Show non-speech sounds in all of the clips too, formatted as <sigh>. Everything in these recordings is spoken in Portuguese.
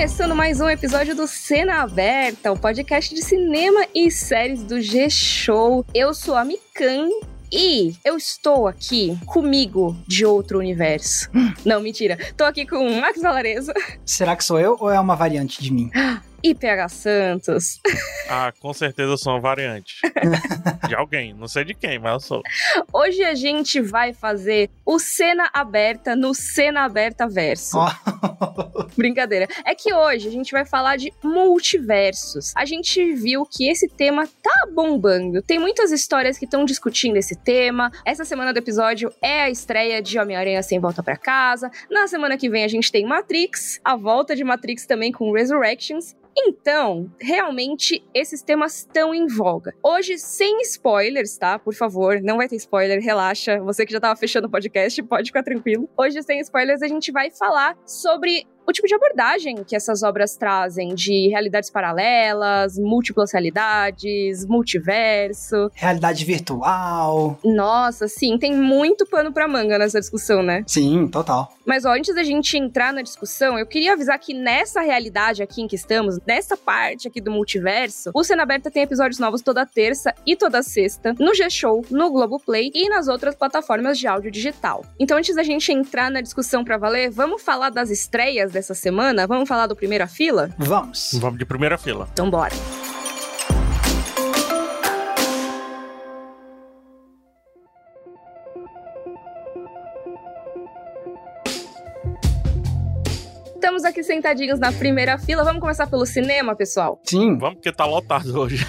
Começando mais um episódio do Cena Aberta, o podcast de cinema e séries do G-Show. Eu sou a Mikan e eu estou aqui comigo de outro universo. Não, mentira. Tô aqui com o Max Valarezo Será que sou eu ou é uma variante de mim? <gasps> e PH Santos. <laughs> Ah, com certeza eu sou uma variante. de alguém, não sei de quem, mas eu sou. Hoje a gente vai fazer o Cena Aberta no Cena Aberta Verso. <laughs> Brincadeira. É que hoje a gente vai falar de multiversos. A gente viu que esse tema tá bombando. Tem muitas histórias que estão discutindo esse tema. Essa semana do episódio é a estreia de Homem-Aranha Sem Volta pra Casa. Na semana que vem a gente tem Matrix, a volta de Matrix também com Resurrections. Então, realmente, esses temas estão em voga. Hoje, sem spoilers, tá? Por favor, não vai ter spoiler, relaxa. Você que já tava fechando o podcast, pode ficar tranquilo. Hoje, sem spoilers, a gente vai falar sobre o tipo de abordagem que essas obras trazem de realidades paralelas, múltiplas realidades, multiverso. realidade virtual. Nossa, sim, tem muito pano pra manga nessa discussão, né? Sim, total. Mas ó, antes da gente entrar na discussão, eu queria avisar que nessa realidade aqui em que estamos, nessa parte aqui do multiverso, o Cena Aberta tem episódios novos toda terça e toda sexta, no G-Show, no Globoplay e nas outras plataformas de áudio digital. Então antes da gente entrar na discussão pra valer, vamos falar das estreias dessa semana? Vamos falar do Primeira Fila? Vamos. Vamos de primeira fila. Então bora. Estamos aqui sentadinhos na primeira fila. Vamos começar pelo cinema, pessoal? Sim. Vamos porque tá lotado hoje.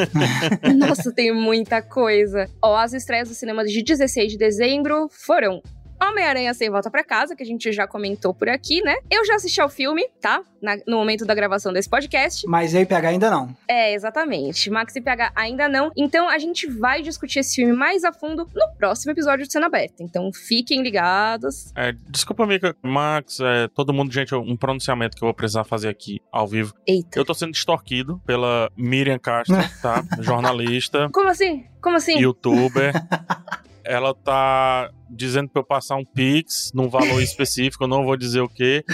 <laughs> Nossa, tem muita coisa. Ó, as estreias do cinema de 16 de dezembro foram Homem-Aranha Sem Volta Pra Casa, que a gente já comentou por aqui, né? Eu já assisti ao filme, tá? Na- no momento da gravação desse podcast. Mas eu e PH ainda não. É, exatamente. Max e PH ainda não. Então a gente vai discutir esse filme mais a fundo no próximo episódio de Cena Aberta. Então fiquem ligados. É, desculpa, Mika. Max, é, todo mundo, gente, um pronunciamento que eu vou precisar fazer aqui ao vivo. Eita. Eu tô sendo extorquido pela Miriam Castro, tá? <laughs> Jornalista, Como assim? Como assim? youtuber. <laughs> Ela tá dizendo pra eu passar um Pix num valor <laughs> específico, eu não vou dizer o quê.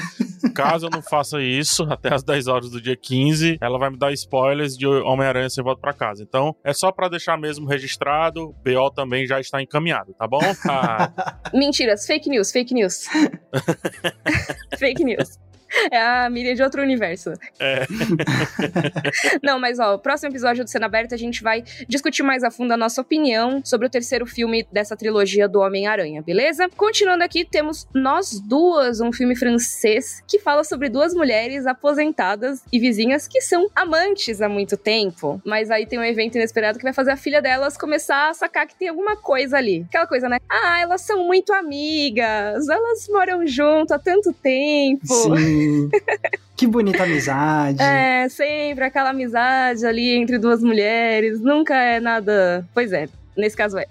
Caso eu não faça isso <laughs> até as 10 horas do dia 15, ela vai me dar spoilers de Homem-Aranha sem volta pra casa. Então, é só pra deixar mesmo registrado. O BO também já está encaminhado, tá bom? <laughs> Ah, Mentiras, fake news, fake news. fake news. <laughs> É a Miriam de outro universo. é. <laughs> Não, mas ó, o próximo episódio do Cena Aberta a gente vai discutir mais a fundo a nossa opinião sobre o terceiro filme dessa trilogia do Homem-Aranha, beleza? Continuando aqui, temos Nós Duas, um filme francês que fala sobre duas mulheres aposentadas e vizinhas que são amantes há muito tempo. Mas aí tem um evento inesperado que vai fazer a filha delas começar a sacar que tem alguma coisa ali. Aquela coisa, né? Ah, elas são muito amigas, elas moram junto há tanto tempo. Sim. Que bonita amizade. É, sempre aquela amizade ali entre duas mulheres, nunca é nada. Pois é. Nesse caso é.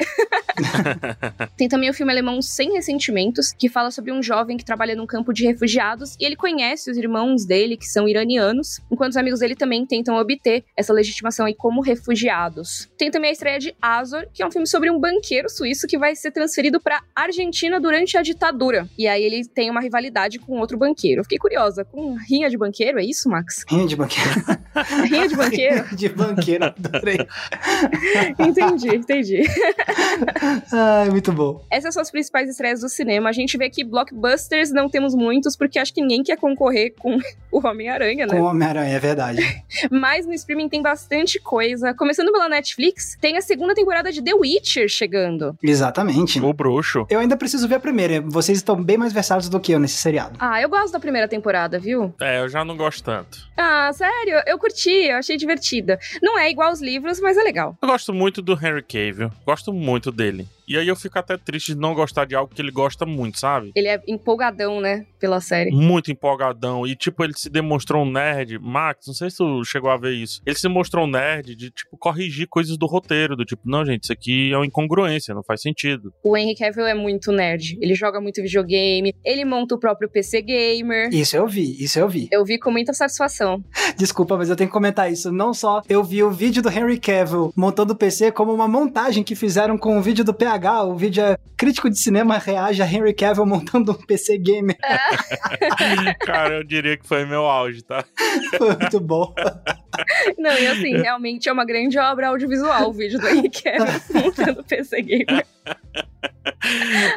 <laughs> Tem também o filme alemão Sem Ressentimentos, que fala sobre um jovem que trabalha num campo de refugiados e ele conhece os irmãos dele, que são iranianos, enquanto os amigos dele também tentam obter essa legitimação aí como refugiados. Tem também a estreia de Azor, que é um filme sobre um banqueiro suíço que vai ser transferido pra Argentina durante a ditadura. E aí ele tem uma rivalidade com outro banqueiro. Eu fiquei curiosa, com rinha de banqueiro, é isso, Max? Rinha de banqueiro. Rinha de banqueiro? <laughs> Rinha de banqueiro, adorei. entendi, entendi. <laughs> Ai, muito bom. Essas são as principais estreias do cinema. A gente vê que blockbusters não temos muitos, porque acho que ninguém quer concorrer com o Homem-Aranha, né? Com Homem-Aranha, é verdade. <laughs> Mas no streaming tem bastante coisa. Começando pela Netflix, tem a segunda temporada de The Witcher chegando. Exatamente. O bruxo. Eu ainda preciso ver a primeira. Vocês estão bem mais versados do que eu nesse seriado. Ah, eu gosto da primeira temporada, viu? É, eu já não gosto tanto. Ah, sério? Eu curti, eu achei divertida. Não é igual aos livros, mas é legal. Eu gosto muito do Henry Cavill. Gosto muito dele. E aí eu fico até triste de não gostar de algo que ele gosta muito, sabe? Ele é empolgadão, né? Pela série. Muito empolgadão. E, tipo, ele se demonstrou um nerd. Max, não sei se tu chegou a ver isso. Ele se mostrou um nerd de, tipo, corrigir coisas do roteiro. Do tipo, não, gente, isso aqui é uma incongruência, não faz sentido. O Henry Cavill é muito nerd. Ele joga muito videogame, ele monta o próprio PC Gamer. Isso eu vi, isso eu vi. Eu vi com muita satisfação. <laughs> Desculpa, mas eu tenho que comentar isso. Não só eu vi o vídeo do Henry Cavill montando o PC, como uma montagem que fizeram com o vídeo do PH O vídeo é crítico de cinema reage a Henry Cavill montando um PC gamer. <laughs> Cara, eu diria que foi meu auge, tá? <laughs> Foi muito bom. Não, e assim, realmente é uma grande obra audiovisual o vídeo do Henry Cavill <laughs> montando PC gamer.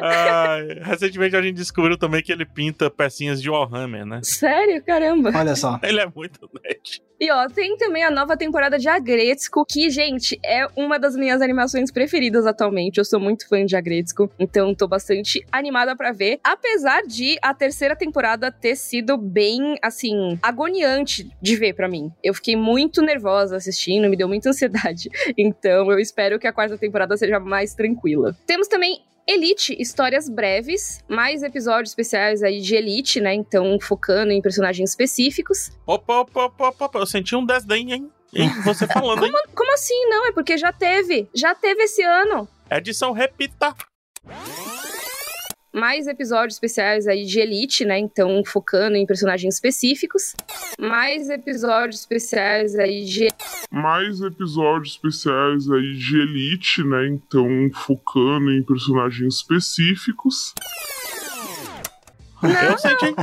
Ai, recentemente a gente descobriu também que ele pinta pecinhas de Warhammer, né? Sério? Caramba. Olha só. Ele é muito nerd. E ó, tem também a nova temporada de Agretsuko, que, gente, é uma das minhas animações preferidas atualmente. Eu sou muito fã de Agretsuko, então tô bastante animada para ver. Apesar de a terceira temporada ter sido bem, assim, agoniante de ver para mim. Eu fiquei muito nervosa assistindo, me deu muita <laughs> ansiedade. Então eu espero que a quarta temporada seja mais tranquila. Temos também Elite, histórias breves, mais episódios especiais aí de Elite, né? Então, focando em personagens específicos. Opa, opa, opa, opa, senti um desdém, hein? Hein? Você <laughs> falando, hein? Como, como assim? Não, é porque já teve. Já teve esse ano. Edição repita. Mais episódios especiais aí de Elite, né? Então, focando em personagens específicos. Mais episódios especiais aí de. Mais episódios especiais aí de Elite, né? Então, focando em personagens específicos. Não, Eu senti.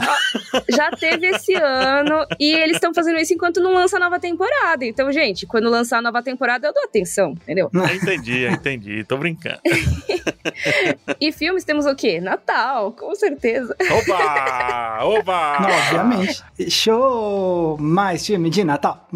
já teve esse ano e eles estão fazendo isso enquanto não lança a nova temporada. Então, gente, quando lançar a nova temporada, eu dou atenção, entendeu? Eu entendi, eu entendi. Tô brincando. <laughs> E filmes temos o quê? Natal, com certeza. Oba! Oba! Não, obviamente. Show! Mais filme de Natal.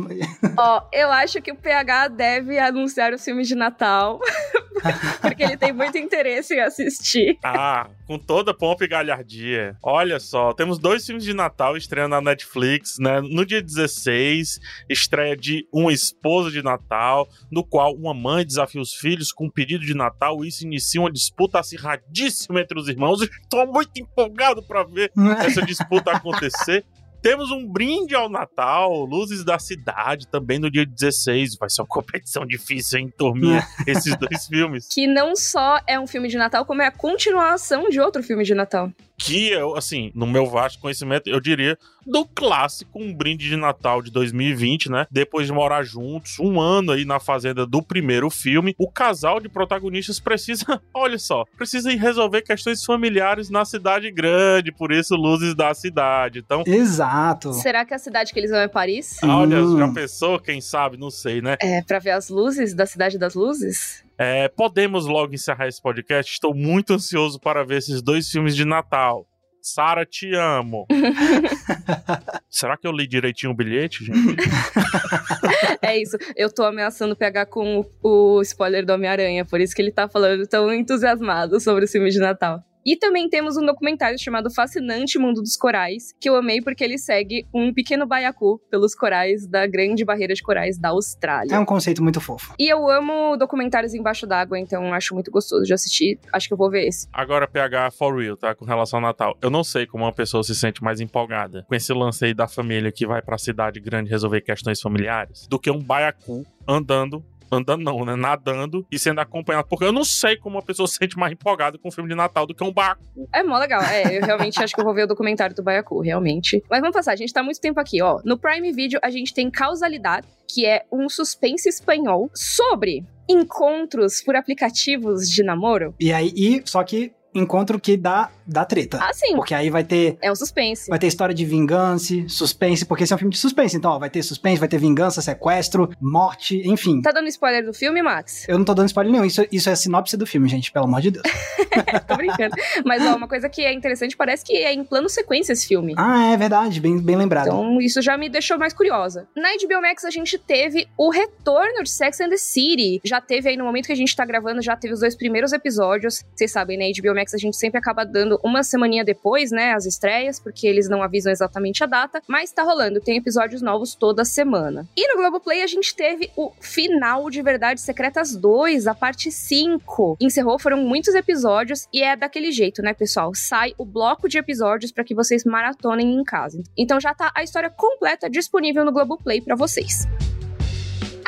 Ó, eu acho que o PH deve anunciar os filmes de Natal, <laughs> <laughs> porque ele tem muito interesse em assistir. Ah, com toda pompa e galhardia. Olha só, temos dois filmes de Natal estreando na Netflix, né? No dia 16, estreia de Uma Esposa de Natal, no qual uma mãe desafia os filhos com um pedido de Natal e isso inicia uma disputa acirradíssima entre os irmãos. Estou muito empolgado para ver <laughs> essa disputa acontecer. Temos um brinde ao Natal, Luzes da Cidade, também no dia 16. Vai ser uma competição difícil, hein, turminha? <laughs> Esses dois filmes. Que não só é um filme de Natal, como é a continuação de outro filme de Natal. que eu, assim, no meu vasto conhecimento, eu diria do clássico Um Brinde de Natal de 2020, né? Depois de morar juntos, um ano aí na fazenda do primeiro filme, o casal de protagonistas precisa, <laughs> olha só, precisa ir resolver questões familiares na cidade grande, por isso Luzes da Cidade. Então, Exato. Será que a cidade que eles vão é Paris? olha, Hum. já pensou? Quem sabe? Não sei, né? É, pra ver as luzes da Cidade das Luzes? É, podemos logo encerrar esse podcast. Estou muito ansioso para ver esses dois filmes de Natal. Sara, te amo. <laughs> Será que eu li direitinho o bilhete, gente? <laughs> É isso. Eu tô ameaçando pegar com o, o spoiler do Homem-Aranha, por isso que ele tá falando tão entusiasmado sobre o filme de Natal. E também temos um documentário chamado Fascinante Mundo dos Corais, que eu amei porque ele segue um pequeno baiacu pelos corais da Grande Barreira de Corais da Austrália. É um conceito muito fofo. E eu amo documentários embaixo d'água, então acho muito gostoso de assistir. Acho que eu vou ver esse. Agora, PH for real, tá? Com relação ao Natal. Eu não sei como uma pessoa se sente mais empolgada com esse lance aí da família que vai pra cidade grande resolver questões familiares do que um baiacu andando. Andando não, né? Nadando e sendo acompanhado. Porque eu não sei como uma pessoa <laughs> se sente mais empolgada com um filme de Natal do que um baiacu. É mó legal. É, eu realmente acho que eu vou ver o documentário do Baiacu, realmente. Mas vamos passar, a gente tá muito tempo aqui, ó. No Prime Video a gente tem Causalidade, que é um suspense espanhol sobre encontros por aplicativos de namoro. E aí, e, só que encontro que dá, dá treta. Ah, sim. Porque aí vai ter É um suspense. Vai ter história de vingança, suspense, porque esse é um filme de suspense. Então, ó, vai ter suspense, vai ter vingança, sequestro, morte, enfim. Tá dando spoiler do filme, Max? Eu não tô dando spoiler nenhum. Isso, isso é a sinopse do filme, gente, pelo amor de Deus. <laughs> Tô brincando. Mas, ó, uma coisa que é interessante, parece que é em plano sequência esse filme. Ah, é verdade, bem, bem lembrado. Então, isso já me deixou mais curiosa. Na HBO Max, a gente teve o retorno de Sex and the City. Já teve aí, no momento que a gente tá gravando, já teve os dois primeiros episódios. Vocês sabem, na HBO Max a gente sempre acaba dando uma semaninha depois, né, as estreias, porque eles não avisam exatamente a data. Mas tá rolando, tem episódios novos toda semana. E no Globoplay a gente teve o final de Verdades Secretas 2, a parte 5. Encerrou, foram muitos episódios e é daquele jeito, né, pessoal? Sai o bloco de episódios para que vocês maratonem em casa. Então já tá a história completa disponível no Globoplay para vocês.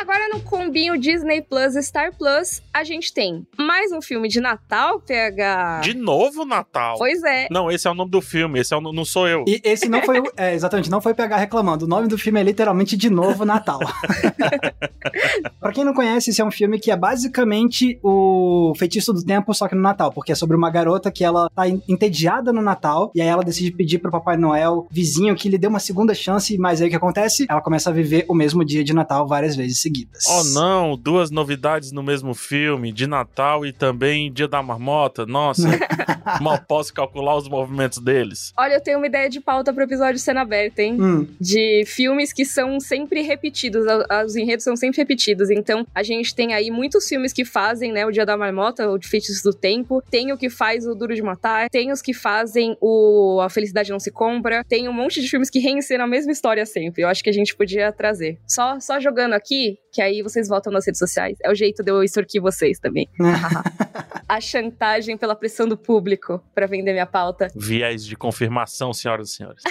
Agora no combinho Disney Plus Star Plus, a gente tem mais um filme de Natal, PH. De novo Natal. Pois é. Não, esse é o nome do filme, esse é o, não sou eu. E esse não foi o. É, exatamente, não foi pegar reclamando. O nome do filme é literalmente De Novo Natal. <laughs> pra quem não conhece, esse é um filme que é basicamente o Feitiço do Tempo, só que no Natal, porque é sobre uma garota que ela tá entediada no Natal, e aí ela decide pedir pro Papai Noel vizinho que lhe dê uma segunda chance, mas aí o que acontece? Ela começa a viver o mesmo dia de Natal várias vezes seguidas. Oh não, duas novidades no mesmo filme, de Natal e também Dia da Marmota. Nossa, <laughs> mal posso calcular os movimentos deles. Olha, eu tenho uma ideia de pauta pro episódio cena aberta, hein? Hum. De filmes que são sempre repetidos, os enredos são sempre repetidos. Então, a gente tem aí muitos filmes que fazem, né, o Dia da Marmota, o de Feitiços do Tempo, tem o que faz o Duro de Matar, tem os que fazem o A Felicidade Não Se Compra, tem um monte de filmes que reencenam a mesma história sempre. Eu acho que a gente podia trazer. Só, só jogando aqui, que aí vocês votam nas redes sociais. É o jeito de eu extorquir vocês também. <laughs> a chantagem pela pressão do público para vender minha pauta. Viés de confirmação, senhoras e senhores.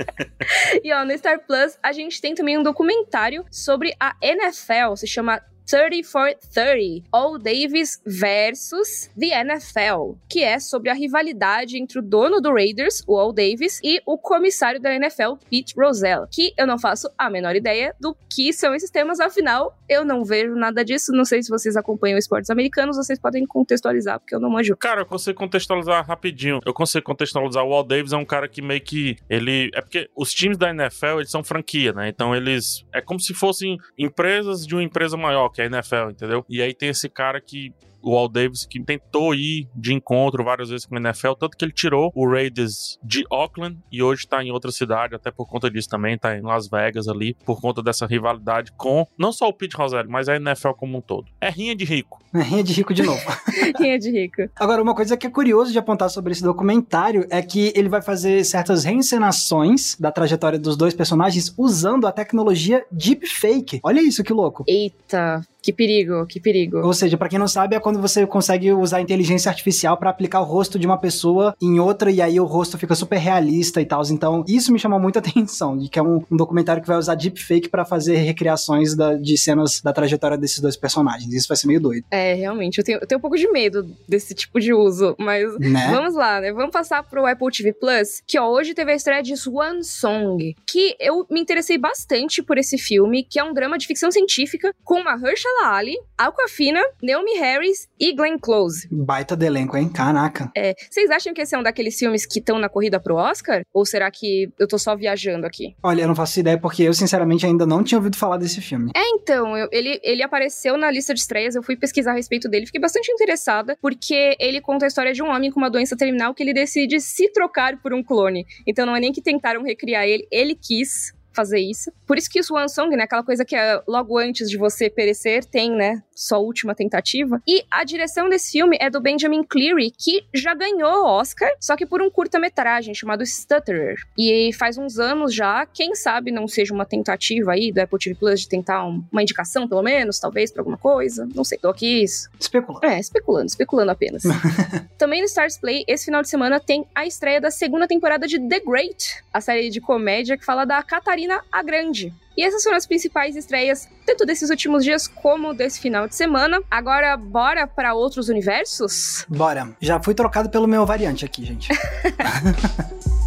<laughs> e ó, no Star Plus, a gente tem também um documentário sobre a NFL, se chama 30 for 30, All Davis versus The NFL, que é sobre a rivalidade entre o dono do Raiders, o All Davis, e o comissário da NFL, Pete Rozelle, que eu não faço a menor ideia do que são esses temas, afinal, eu não vejo nada disso, não sei se vocês acompanham esportes americanos, vocês podem contextualizar, porque eu não manjo. Cara, eu consigo contextualizar rapidinho. Eu consigo contextualizar o All Davis é um cara que meio que ele é porque os times da NFL, eles são franquia, né? Então eles é como se fossem empresas de uma empresa maior, que é a NFL, entendeu? E aí tem esse cara que o Al Davis que tentou ir de encontro várias vezes com o NFL, tanto que ele tirou o Raiders de Oakland e hoje tá em outra cidade, até por conta disso também, tá em Las Vegas ali, por conta dessa rivalidade com não só o Pete Rozelle, mas a NFL como um todo. É rinha de rico. É rinha de rico de novo. <laughs> <laughs> rinha de rico. Agora, uma coisa que é curioso de apontar sobre esse documentário é que ele vai fazer certas reencenações da trajetória dos dois personagens usando a tecnologia deepfake. Olha isso, que louco. Eita, que perigo, que perigo. Ou seja, para quem não sabe, é quando você consegue usar inteligência artificial para aplicar o rosto de uma pessoa em outra e aí o rosto fica super realista e tal. Então, isso me chamou muita <laughs> atenção, de que é um, um documentário que vai usar deepfake para fazer recriações da, de cenas da trajetória desses dois personagens. Isso vai ser meio doido. É, realmente, eu tenho, eu tenho um pouco de medo desse tipo de uso, mas né? vamos lá, né? Vamos passar pro Apple TV Plus, que ó, hoje teve a estreia de Swan Song, que eu me interessei bastante por esse filme, que é um drama de ficção científica com uma Mahershala Ali, Aquafina, Naomi Harris e Glenn Close. Baita de elenco, hein? Caraca. É, vocês acham que esse é um daqueles filmes que estão na corrida pro Oscar? Ou será que eu tô só viajando aqui? Olha, eu não faço ideia porque eu, sinceramente, ainda não tinha ouvido falar desse filme. É, então, eu, ele, ele apareceu na lista de estreias, eu fui pesquisar a respeito dele, fiquei bastante interessada, porque ele conta a história de um homem com uma doença terminal que ele decide se trocar por um clone. Então não é nem que tentaram recriar ele, ele quis fazer isso. Por isso que o Swan Song, né, aquela coisa que é logo antes de você perecer, tem, né, sua última tentativa. E a direção desse filme é do Benjamin Cleary, que já ganhou Oscar, só que por um curta-metragem chamado Stutterer. E faz uns anos já, quem sabe não seja uma tentativa aí do Apple TV Plus de tentar um, uma indicação, pelo menos, talvez, pra alguma coisa. Não sei, tô aqui isso. Especulando. É, especulando, especulando apenas. <laughs> Também no Stars Play, esse final de semana tem a estreia da segunda temporada de The Great, a série de comédia que fala da Catarina a Grande. E essas foram as principais estreias, tanto desses últimos dias como desse final de semana. Agora, bora para outros universos? Bora. Já fui trocado pelo meu variante aqui, gente. <laughs>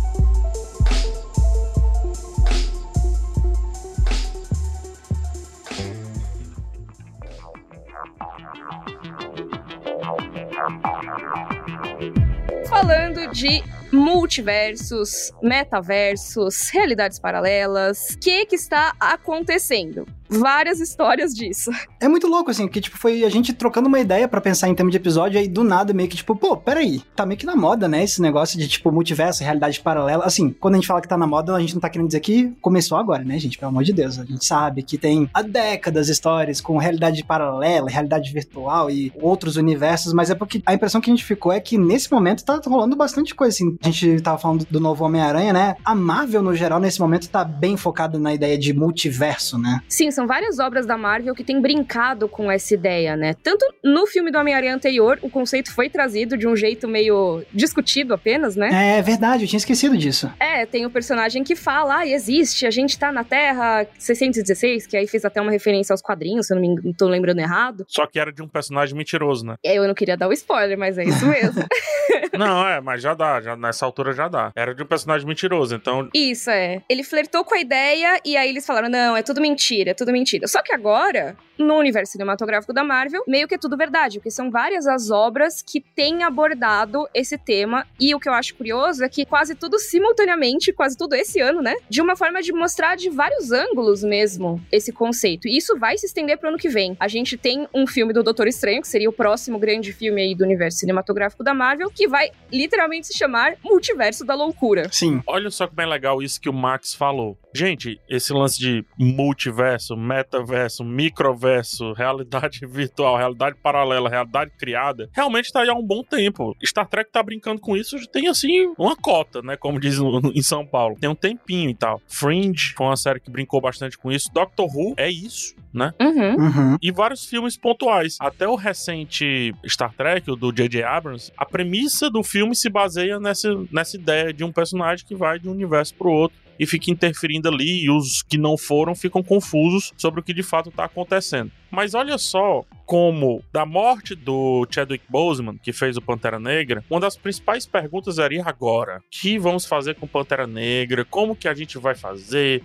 Falando de multiversos, metaversos, realidades paralelas. O que que está acontecendo? Várias histórias disso. É muito louco, assim, porque, tipo, foi a gente trocando uma ideia para pensar em termos de episódio, aí do nada meio que, tipo, pô, peraí, tá meio que na moda, né, esse negócio de, tipo, multiverso, realidade paralela. Assim, quando a gente fala que tá na moda, a gente não tá querendo dizer que começou agora, né, gente? Pelo amor de Deus. A gente sabe que tem há décadas histórias com realidade paralela, realidade virtual e outros universos, mas é porque a impressão que a gente ficou é que nesse momento tá rolando bastante coisa, assim. A gente tava falando do novo Homem-Aranha, né? A Marvel, no geral, nesse momento tá bem focada na ideia de multiverso, né? Sim, são várias obras da Marvel que têm brincado com essa ideia, né? Tanto no filme do Homem-Aranha anterior, o conceito foi trazido de um jeito meio discutido apenas, né? É verdade, eu tinha esquecido disso. É, tem o um personagem que fala, ah, existe, a gente tá na Terra 616, que aí fez até uma referência aos quadrinhos, se eu não me não tô lembrando errado. Só que era de um personagem mentiroso, né? É, eu não queria dar o spoiler, mas é isso mesmo. <laughs> não, é, mas já dá, já, nessa altura já dá. Era de um personagem mentiroso, então... Isso, é. Ele flertou com a ideia e aí eles falaram, não, é tudo mentira, é tudo mentira. Só que agora no universo cinematográfico da Marvel, meio que é tudo verdade, porque são várias as obras que têm abordado esse tema. E o que eu acho curioso é que quase tudo simultaneamente, quase tudo esse ano, né? De uma forma de mostrar de vários ângulos mesmo esse conceito. E isso vai se estender pro ano que vem. A gente tem um filme do Doutor Estranho, que seria o próximo grande filme aí do universo cinematográfico da Marvel, que vai literalmente se chamar Multiverso da Loucura. Sim. Olha só como é legal isso que o Max falou. Gente, esse lance de multiverso, metaverso, microverso, realidade <laughs> virtual, realidade paralela, realidade criada, realmente tá aí há um bom tempo. Star Trek tá brincando com isso, tem assim uma cota, né? Como diz em São Paulo. Tem um tempinho e tal. Fringe foi uma série que brincou bastante com isso. Doctor Who é isso, né? Uhum. Uhum. E vários filmes pontuais. Até o recente Star Trek, o do J.J. Abrams, a premissa do filme se baseia nessa, nessa ideia de um personagem que vai de um universo pro outro e fica interferindo ali, e os que não foram ficam confusos sobre o que de fato está acontecendo. Mas olha só como, da morte do Chadwick Boseman, que fez o Pantera Negra, uma das principais perguntas e agora? O que vamos fazer com Pantera Negra? Como que a gente vai fazer?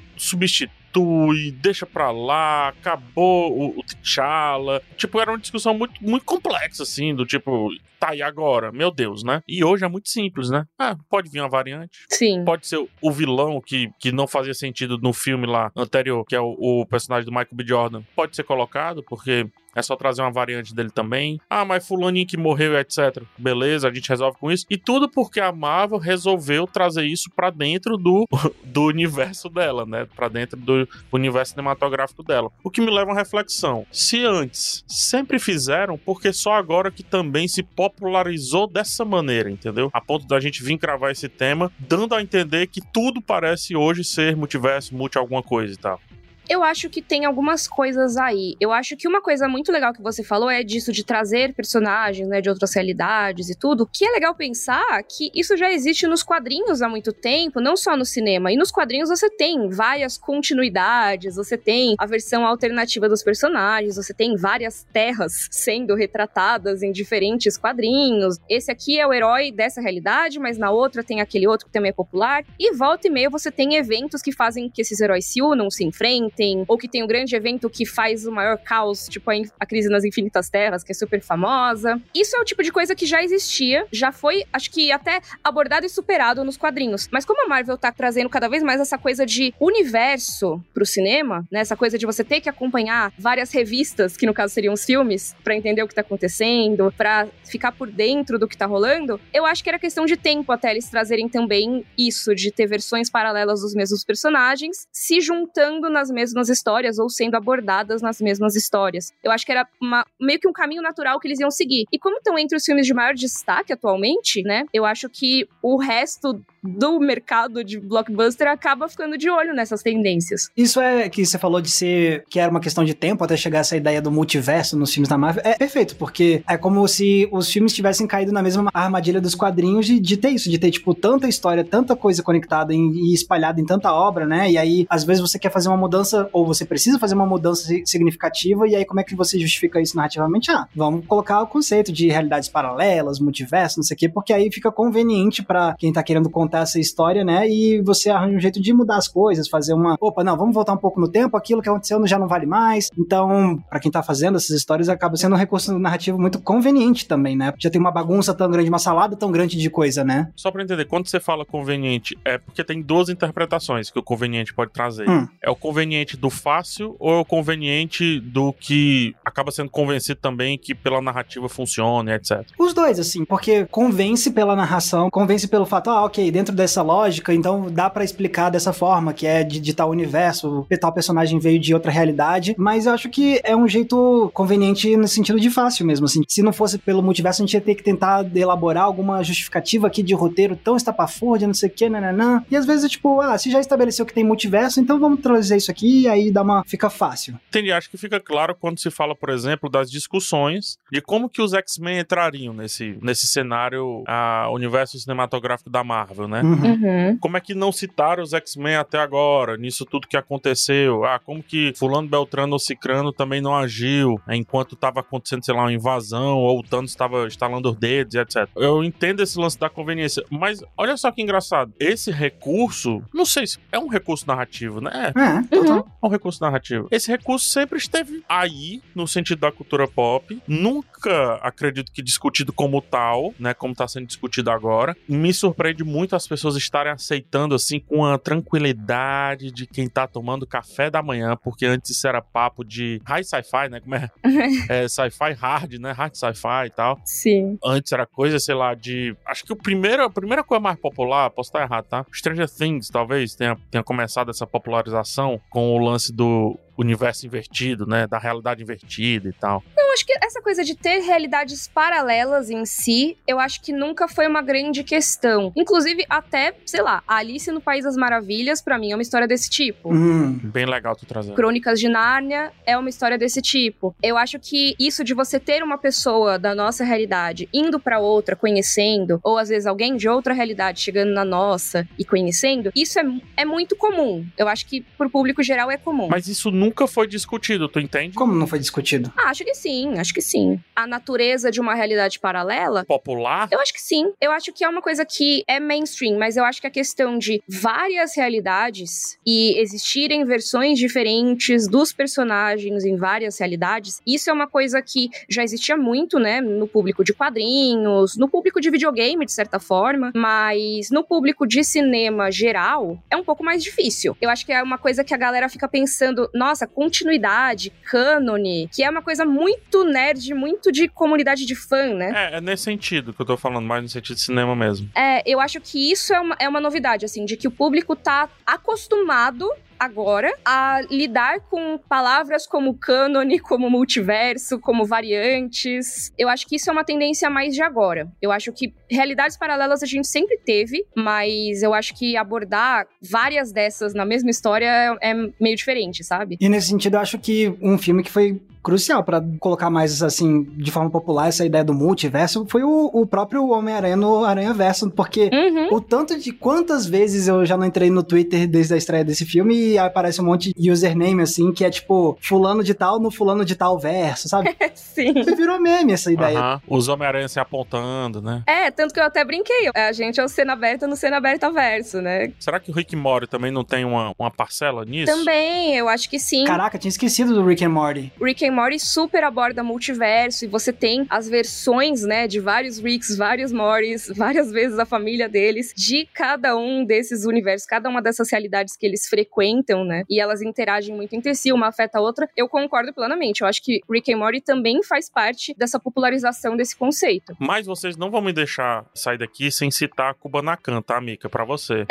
Substitui, deixa pra lá, acabou o, o T'Challa. Tipo, era uma discussão muito, muito complexa, assim, do tipo, tá, e agora? Meu Deus, né? E hoje é muito simples, né? Ah, pode vir uma variante. Sim. Pode ser o vilão que, que não fazia sentido no filme lá anterior, que é o, o personagem do Michael B. Jordan. Pode ser colocado, porque é só trazer uma variante dele também. Ah, mas fulaninho que morreu, etc. Beleza, a gente resolve com isso. E tudo porque a Marvel resolveu trazer isso para dentro do, <laughs> do universo dela, né? Para dentro do universo cinematográfico dela. O que me leva a uma reflexão. Se antes sempre fizeram, porque só agora que também se popularizou dessa maneira, entendeu? A ponto da gente vir cravar esse tema, dando a entender que tudo parece hoje ser multiverso, multi alguma coisa e tal. Eu acho que tem algumas coisas aí. Eu acho que uma coisa muito legal que você falou é disso de trazer personagens, né, de outras realidades e tudo. Que é legal pensar que isso já existe nos quadrinhos há muito tempo, não só no cinema. E nos quadrinhos você tem várias continuidades, você tem a versão alternativa dos personagens, você tem várias terras sendo retratadas em diferentes quadrinhos. Esse aqui é o herói dessa realidade, mas na outra tem aquele outro que também é popular. E volta e meia você tem eventos que fazem que esses heróis se unam, se enfrentem ou que tem um grande evento que faz o maior caos, tipo a, a Crise nas Infinitas Terras, que é super famosa. Isso é o tipo de coisa que já existia, já foi, acho que até abordado e superado nos quadrinhos. Mas como a Marvel tá trazendo cada vez mais essa coisa de universo pro cinema, né? Essa coisa de você ter que acompanhar várias revistas, que no caso seriam os filmes, para entender o que tá acontecendo, para ficar por dentro do que tá rolando, eu acho que era questão de tempo até eles trazerem também isso, de ter versões paralelas dos mesmos personagens, se juntando nas mesmas mesmas histórias ou sendo abordadas nas mesmas histórias. Eu acho que era uma, meio que um caminho natural que eles iam seguir. E como estão entre os filmes de maior destaque atualmente, né? Eu acho que o resto do mercado de blockbuster acaba ficando de olho nessas tendências. Isso é que você falou de ser que era uma questão de tempo até chegar essa ideia do multiverso nos filmes da Marvel. É perfeito, porque é como se os filmes tivessem caído na mesma armadilha dos quadrinhos de, de ter isso, de ter, tipo, tanta história, tanta coisa conectada em, e espalhada em tanta obra, né? E aí, às vezes, você quer fazer uma mudança, ou você precisa fazer uma mudança significativa, e aí como é que você justifica isso narrativamente? Ah, vamos colocar o conceito de realidades paralelas, multiverso, não sei o quê, porque aí fica conveniente para quem tá querendo contar essa história, né? E você arranja um jeito de mudar as coisas, fazer uma. Opa, não, vamos voltar um pouco no tempo, aquilo que aconteceu já não vale mais. Então, para quem tá fazendo essas histórias, acaba sendo um recurso narrativo muito conveniente também, né? Já tem uma bagunça tão grande, uma salada tão grande de coisa, né? Só pra entender, quando você fala conveniente, é porque tem duas interpretações que o conveniente pode trazer. Hum. É o conveniente do fácil ou é o conveniente do que acaba sendo convencido também que pela narrativa funciona, etc. Os dois, assim, porque convence pela narração, convence pelo fato, ah, ok, dentro dessa lógica, então dá para explicar dessa forma, que é de, de tal universo, tal personagem veio de outra realidade, mas eu acho que é um jeito conveniente no sentido de fácil mesmo, assim. Se não fosse pelo multiverso, a gente ia ter que tentar elaborar alguma justificativa aqui de roteiro tão estapafúrdia, não sei o que, nananã. E às vezes tipo, ah, se já estabeleceu que tem multiverso, então vamos trazer isso aqui e aí dá uma... fica fácil. Entendi, acho que fica claro quando se fala, por exemplo, das discussões de como que os X-Men entrariam nesse, nesse cenário, a universo cinematográfico da Marvel, né? Uhum. Uhum. Como é que não citaram os X-Men até agora, nisso tudo que aconteceu? Ah, como que fulano, Beltrano ou Cicrano também não agiu enquanto estava acontecendo, sei lá, uma invasão ou o Thanos estava instalando os dedos, etc. Eu entendo esse lance da conveniência, mas olha só que engraçado. Esse recurso, não sei se é um recurso narrativo, né? É, totalmente. Uhum. É um recurso narrativo. Esse recurso sempre esteve aí, no sentido da cultura pop. Nunca, acredito que discutido como tal, né? Como tá sendo discutido agora. Me surpreende muito as pessoas estarem aceitando, assim, com a tranquilidade de quem tá tomando café da manhã, porque antes isso era papo de high sci-fi, né? Como é? <laughs> é sci-fi hard, né? Hard sci-fi e tal. Sim. Antes era coisa, sei lá, de. Acho que o primeiro, a primeira coisa mais popular, posso estar errado, tá? Stranger Things, talvez, tenha, tenha começado essa popularização com o lance do universo invertido, né? Da realidade invertida e tal. Eu acho que essa coisa de ter realidades paralelas em si, eu acho que nunca foi uma grande questão. Inclusive, até, sei lá, Alice no País das Maravilhas, para mim, é uma história desse tipo. Hum. Bem legal tu trazendo. Crônicas de Nárnia é uma história desse tipo. Eu acho que isso de você ter uma pessoa da nossa realidade indo para outra, conhecendo, ou às vezes alguém de outra realidade chegando na nossa e conhecendo, isso é, é muito comum. Eu acho que pro público geral é comum. Mas isso nunca foi discutido, tu entende? Como não foi discutido? Ah, acho que sim, acho que sim. A natureza de uma realidade paralela. Popular? Eu acho que sim. Eu acho que é uma coisa que é mainstream, mas eu acho que a questão de várias realidades e existirem versões diferentes dos personagens em várias realidades, isso é uma coisa que já existia muito, né, no público de quadrinhos, no público de videogame, de certa forma, mas no público de cinema geral, é um pouco mais difícil. Eu acho que é uma coisa que a galera fica pensando, nossa, continuidade, cânone, que é uma coisa muito nerd, muito de comunidade de fã, né? É, é nesse sentido que eu tô falando, mais no sentido de cinema mesmo. É, eu acho que isso é uma, é uma novidade, assim, de que o público tá acostumado agora a lidar com palavras como cânone, como multiverso, como variantes. Eu acho que isso é uma tendência mais de agora. Eu acho que realidades paralelas a gente sempre teve, mas eu acho que abordar várias dessas na mesma história é, meio diferente, sabe? E nesse sentido, eu acho que um filme que foi crucial para colocar mais assim de forma popular essa ideia do multiverso foi o, o próprio Homem-Aranha no Aranha Verso, porque Uhum. o tanto de quantas vezes eu já não entrei no Twitter desde a estreia desse filme e aparece um monte de username assim que é tipo fulano de tal no fulano de tal verso, sabe? <laughs> Sim. Você virou meme essa ideia. Aham. Os Homem-Aranha se apontando, né? É, tanto que eu até brinquei. A gente é o cena aberta no cena aberta verso, né? Será que o Rick Mori também não tem uma, uma parcela nisso? Também, eu acho que sim. Caraca, tinha esquecido do Rick and Morty. Rick and Morty super aborda multiverso e você tem as versões, né, de vários Ricks, vários Mortys, <laughs> várias vezes a família deles, de cada um desses universos, cada uma dessas realidades que eles frequentam, né, e elas interagem muito entre si, uma afeta a outra. Eu concordo plenamente. Eu acho que Rick and Morty também faz parte dessa popularização desse conceito. Mas vocês não vão me deixar sair daqui sem citar Kubanakan, tá, Mika? Pra você.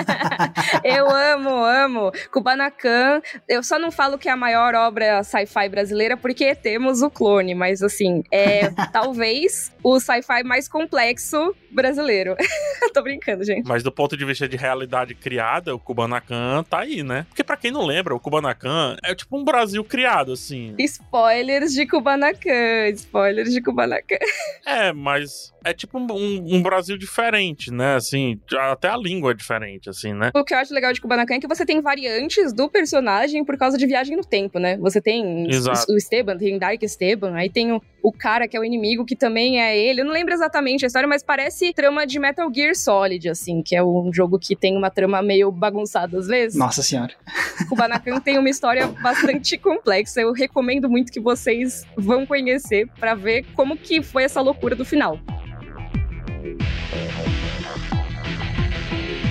<laughs> eu amo, amo. Kubanakan. Eu só não falo que é a maior obra sci-fi brasileira porque temos o clone, mas assim, é <laughs> talvez o sci-fi mais complexo brasileiro. <laughs> Tô brincando, gente. Mas do ponto de vista de realidade criada, o Kubanakan tá aí, né? Porque pra quem não lembra, o Kubanakan é tipo um Brasil criado, assim. Spoilers de Kubanakan, spoilers de Kubanakan. É, mas é tipo um, um- Brasil diferente, né? Assim, até a língua é diferente, assim, né? O que eu acho legal de Kubanakan é que você tem variantes do personagem por causa de viagem no tempo, né? Você tem Exato. o Esteban, tem Dark Esteban, aí tem o, o cara que é o inimigo, que também é ele. Eu não lembro exatamente a história, mas parece trama de Metal Gear Solid, assim, que é um jogo que tem uma trama meio bagunçada às vezes. Nossa senhora. <laughs> Kubanakan tem uma história bastante complexa. Eu recomendo muito que vocês vão conhecer pra ver como que foi essa loucura do final.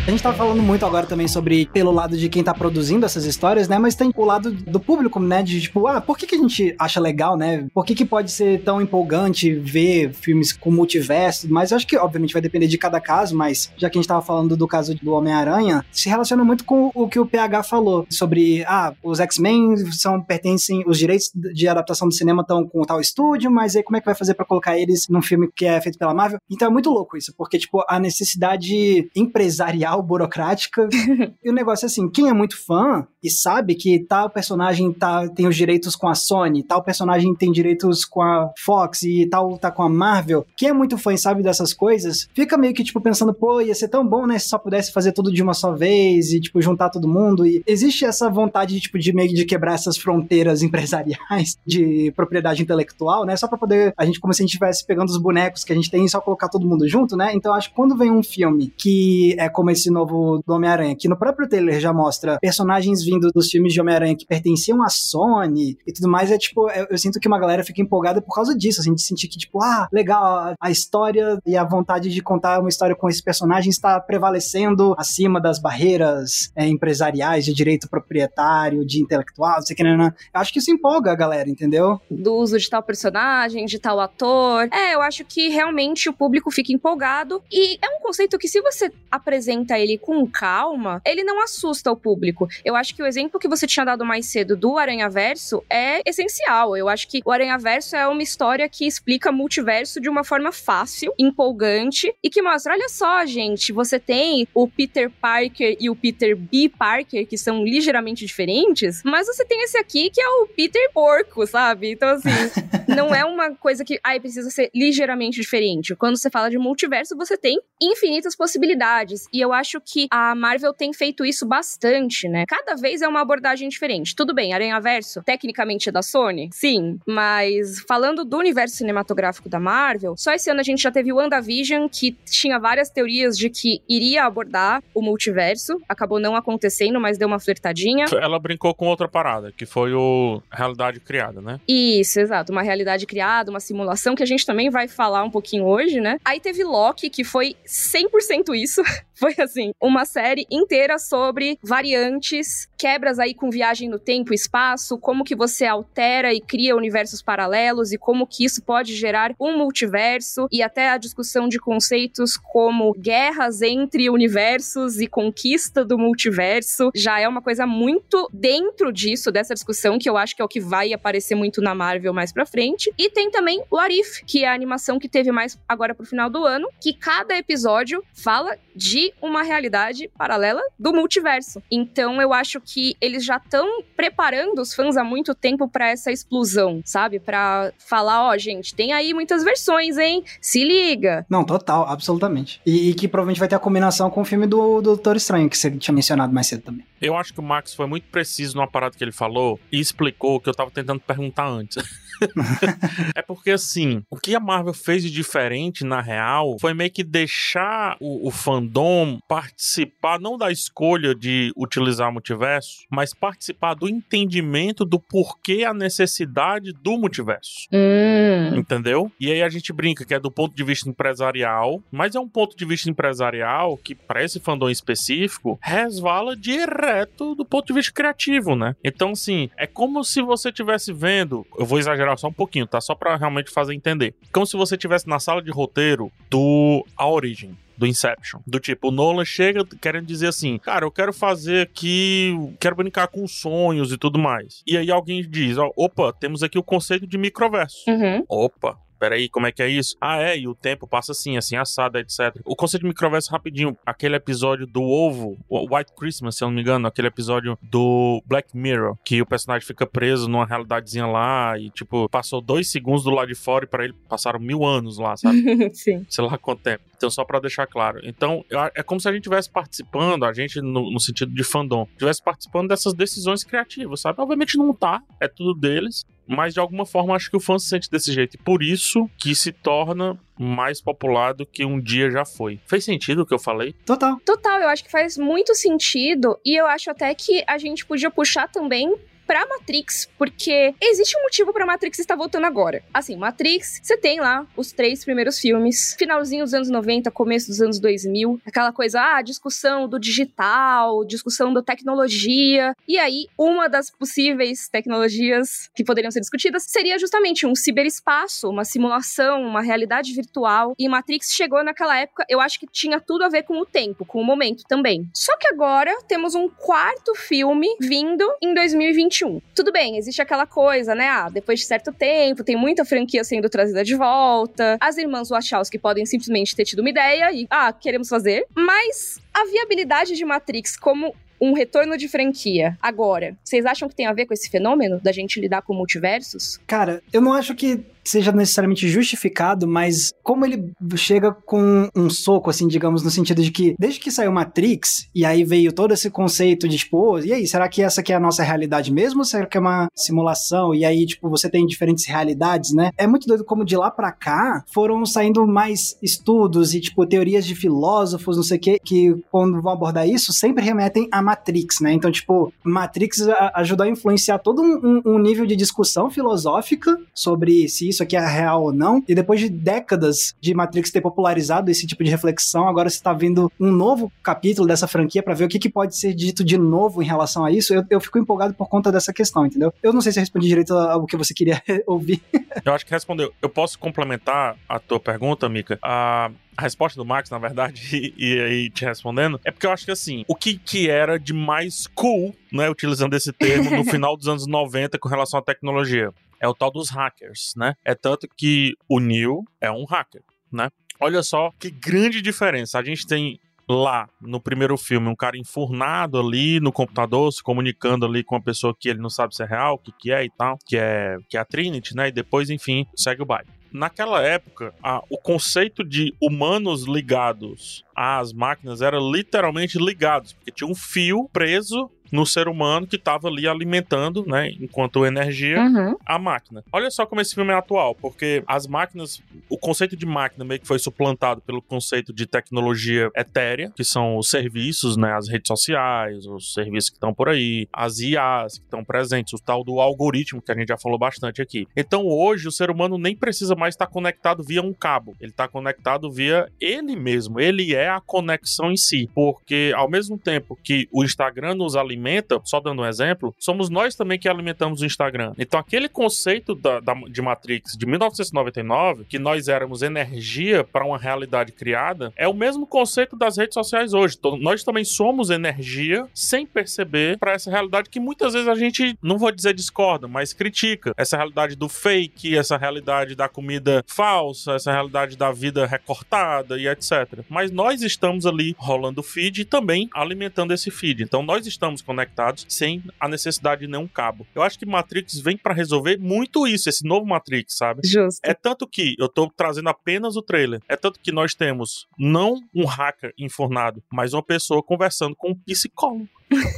A gente tá falando muito agora também sobre pelo lado de quem tá produzindo essas histórias, né? Mas tem o lado do público, né? De tipo, ah, por que, que a gente acha legal, né? Por que, que pode ser tão empolgante ver filmes com multiverso? Mas eu acho que, obviamente, vai depender de cada caso, mas já que a gente tava falando do caso do Homem-Aranha, se relaciona muito com o que o PH falou sobre, ah, os X-Men são, pertencem, os direitos de adaptação do cinema estão com tal estúdio, mas aí como é que vai fazer pra colocar eles num filme que é feito pela Marvel? Então é muito louco isso, porque, tipo, a necessidade empresarial, burocrática, <laughs> e o negócio é assim, quem é muito fã e sabe que tal personagem tá, tem os direitos com a Sony, tal personagem tem direitos com a Fox e tal tá com a Marvel, quem é muito fã e sabe dessas coisas, fica meio que, tipo, pensando, pô, ia ser tão bom, né, se só pudesse fazer tudo de uma só vez e, tipo, juntar todo mundo, e existe essa vontade, de, tipo, de meio de quebrar essas fronteiras <laughs> empresariais de propriedade intelectual, né, só pra poder, a gente, como se a gente estivesse pegando os bonecos que a gente tem e só colocar todo mundo junto, né, então acho que quando vem um filme que é como esse nesse novo do Homem-Aranha, que no próprio trailer já mostra personagens vindo dos filmes de Homem-Aranha que pertenciam à Sony e tudo mais, é tipo, eu, eu, sinto que uma galera fica empolgada por causa disso, assim, de sentir que, tipo, ah, legal, a, a história e a vontade de contar uma história com esses personagens está prevalecendo acima das barreiras é, empresariais de direito proprietário, de intelectual, não sei o que, né, né? Eu acho que isso empolga a galera, entendeu? Do uso de tal personagem, de tal ator. É, eu acho que realmente o público fica empolgado e é um conceito que se você apresenta ele com calma, ele não assusta o público. Eu acho que o exemplo que você tinha dado mais cedo do Aranha Verso é essencial. Eu acho que o Aranha Verso é uma história que explica multiverso de uma forma fácil, empolgante e que mostra, olha só, gente, você tem o Peter Parker e o Peter B. Parker, que são ligeiramente diferentes, mas você tem esse aqui que é o Peter Porco, sabe? Então, assim, <laughs> não é uma coisa que, ai, precisa ser ligeiramente diferente. Quando você fala de multiverso, você tem infinitas possibilidades. E eu acho que a Marvel tem feito isso bastante, né? Cada vez é uma abordagem diferente. Tudo bem, Aranha Verso, tecnicamente é da Sony? Sim. Mas falando do universo cinematográfico da Marvel, só esse ano a gente já teve o WandaVision, que tinha várias teorias de que iria abordar o multiverso. Acabou não acontecendo, mas deu uma flertadinha. Ela brincou com outra parada, que foi o realidade criada, né? Isso, exato. Uma realidade criada, uma simulação que a gente também vai falar um pouquinho hoje, né? Aí teve Loki, que foi 100% isso. <laughs> Foi assim, uma série inteira sobre variantes, quebras aí com viagem no tempo e espaço, como que você altera e cria universos paralelos e como que isso pode gerar um multiverso e até a discussão de conceitos como guerras entre universos e conquista do multiverso. Já é uma coisa muito dentro disso, dessa discussão, que eu acho que é o que vai aparecer muito na Marvel mais pra frente. E tem também o Arif, que é a animação que teve mais agora pro final do ano, que cada episódio fala de uma realidade paralela do multiverso. Então eu acho que eles já estão preparando os fãs há muito tempo para essa explosão, sabe? Para falar, ó, oh, gente, tem aí muitas versões, hein? Se liga. Não, total, absolutamente. E, e que provavelmente vai ter a combinação com o filme do, do Doutor Estranho, que você tinha mencionado mais cedo também. Eu acho que o Max foi muito preciso no aparato que ele falou e explicou o que eu tava tentando perguntar antes. <laughs> <laughs> é porque, assim, o que a Marvel fez de diferente, na real, foi meio que deixar o, o fandom participar, não da escolha de utilizar multiverso, mas participar do entendimento do porquê a necessidade do multiverso. Hum. Entendeu? E aí a gente brinca que é do ponto de vista empresarial, mas é um ponto de vista empresarial que, para esse fandom específico, resvala direto do ponto de vista criativo, né? Então, assim, é como se você estivesse vendo, eu vou exagerar só um pouquinho, tá? Só para realmente fazer entender. Como se você estivesse na sala de roteiro do A Origem do Inception. Do tipo, o Nolan chega querendo dizer assim, cara, eu quero fazer aqui, quero brincar com sonhos e tudo mais. E aí alguém diz, ó, opa, temos aqui o conceito de microverso. Uhum. Opa, peraí, como é que é isso? Ah, é, e o tempo passa assim, assim, assado, etc. O conceito de microverso, rapidinho, aquele episódio do ovo, White Christmas, se eu não me engano, aquele episódio do Black Mirror, que o personagem fica preso numa realidadezinha lá e, tipo, passou dois segundos do lado de fora e para ele passaram mil anos lá, sabe? <laughs> Sim. Sei lá quanto tempo. Então, só para deixar claro. Então, é como se a gente estivesse participando, a gente, no, no sentido de fandom, estivesse participando dessas decisões criativas, sabe? Obviamente não tá, é tudo deles, mas de alguma forma acho que o fã se sente desse jeito. E por isso que se torna mais popular do que um dia já foi. Fez sentido o que eu falei? Total. Total, eu acho que faz muito sentido e eu acho até que a gente podia puxar também pra Matrix, porque existe um motivo pra Matrix estar voltando agora. Assim, Matrix, você tem lá os três primeiros filmes, finalzinho dos anos 90, começo dos anos 2000, aquela coisa, ah, discussão do digital, discussão da tecnologia. E aí, uma das possíveis tecnologias que poderiam ser discutidas seria justamente um ciberespaço, uma simulação, uma realidade virtual. E Matrix chegou naquela época, eu acho que tinha tudo a ver com o tempo, com o momento também. Só que agora temos um quarto filme vindo em 2021 2021. Tudo bem, existe aquela coisa, né? Ah, depois de certo tempo, tem muita franquia sendo trazida de volta. As irmãs Wachowski podem simplesmente ter tido uma ideia e, ah, queremos fazer. Mas a viabilidade de Matrix como um retorno de franquia agora, vocês acham que tem a ver com esse fenômeno da gente lidar com multiversos? Cara, eu não acho que seja necessariamente justificado, mas como ele chega com um soco, assim, digamos, no sentido de que desde que saiu Matrix, e aí veio todo esse conceito de, tipo, oh, e aí, será que essa aqui é a nossa realidade mesmo? Ou será que é uma simulação? E aí, tipo, você tem diferentes realidades, né? É muito doido como de lá para cá foram saindo mais estudos e, tipo, teorias de filósofos, não sei o quê, que quando vão abordar isso, sempre remetem a Matrix, né? Então, tipo, Matrix ajudou a influenciar todo um, um nível de discussão filosófica sobre se isso aqui é real ou não. E depois de décadas de Matrix ter popularizado esse tipo de reflexão, agora você tá vendo um novo capítulo dessa franquia para ver o que, que pode ser dito de novo em relação a isso. Eu, eu fico empolgado por conta dessa questão, entendeu? Eu não sei se eu respondi direito ao que você queria <laughs> ouvir. eu acho que respondeu. Eu posso complementar a tua pergunta, Mika? A a resposta do Max, na verdade, <laughs> e, aí te respondendo, é porque eu acho que assim, o que, que era de mais cool, né, utilizando esse termo, no <laughs> final dos anos 90 com relação à tecnologia? É o tal dos hackers, né? É tanto que o Neil é um hacker, né? Olha só que grande diferença. A gente tem lá no primeiro filme um cara enfurnado ali no computador, se comunicando ali com uma pessoa que ele não sabe se é real, o que, que é e tal, que é, que é a Trinity, né? E depois, enfim, segue o baile. Naquela época, a, o conceito de humanos ligados às máquinas era literalmente ligados, porque tinha um fio preso no ser humano que estava ali alimentando, né, enquanto energia, uhum. a máquina. Olha só como esse filme é atual, porque as máquinas, o conceito de máquina meio que foi suplantado pelo conceito de tecnologia etérea, que são os serviços, né, as redes sociais, os serviços que estão por aí, as IAs que estão presentes, o tal do algoritmo que a gente já falou bastante aqui. Então hoje o ser humano nem precisa mais estar conectado via um cabo, ele está conectado via ele mesmo, ele é a conexão em si, porque ao mesmo tempo que o Instagram nos alimenta alimenta, só dando um exemplo, somos nós também que alimentamos o Instagram. Então, aquele conceito da, da de Matrix de 1999, que nós éramos energia para uma realidade criada, é o mesmo conceito das redes sociais hoje. Então, nós também somos energia sem perceber para essa realidade que muitas vezes a gente, não vou dizer discorda, mas critica. Essa realidade do fake, essa realidade da comida falsa, essa realidade da vida recortada e etc. Mas nós estamos ali rolando feed e também alimentando esse feed. Então, nós estamos conectados sem a necessidade de nenhum cabo. Eu acho que Matrix vem para resolver muito isso, esse novo Matrix, sabe? Justo. É tanto que eu tô trazendo apenas o trailer. É tanto que nós temos não um hacker enfornado, mas uma pessoa conversando com um psicólogo.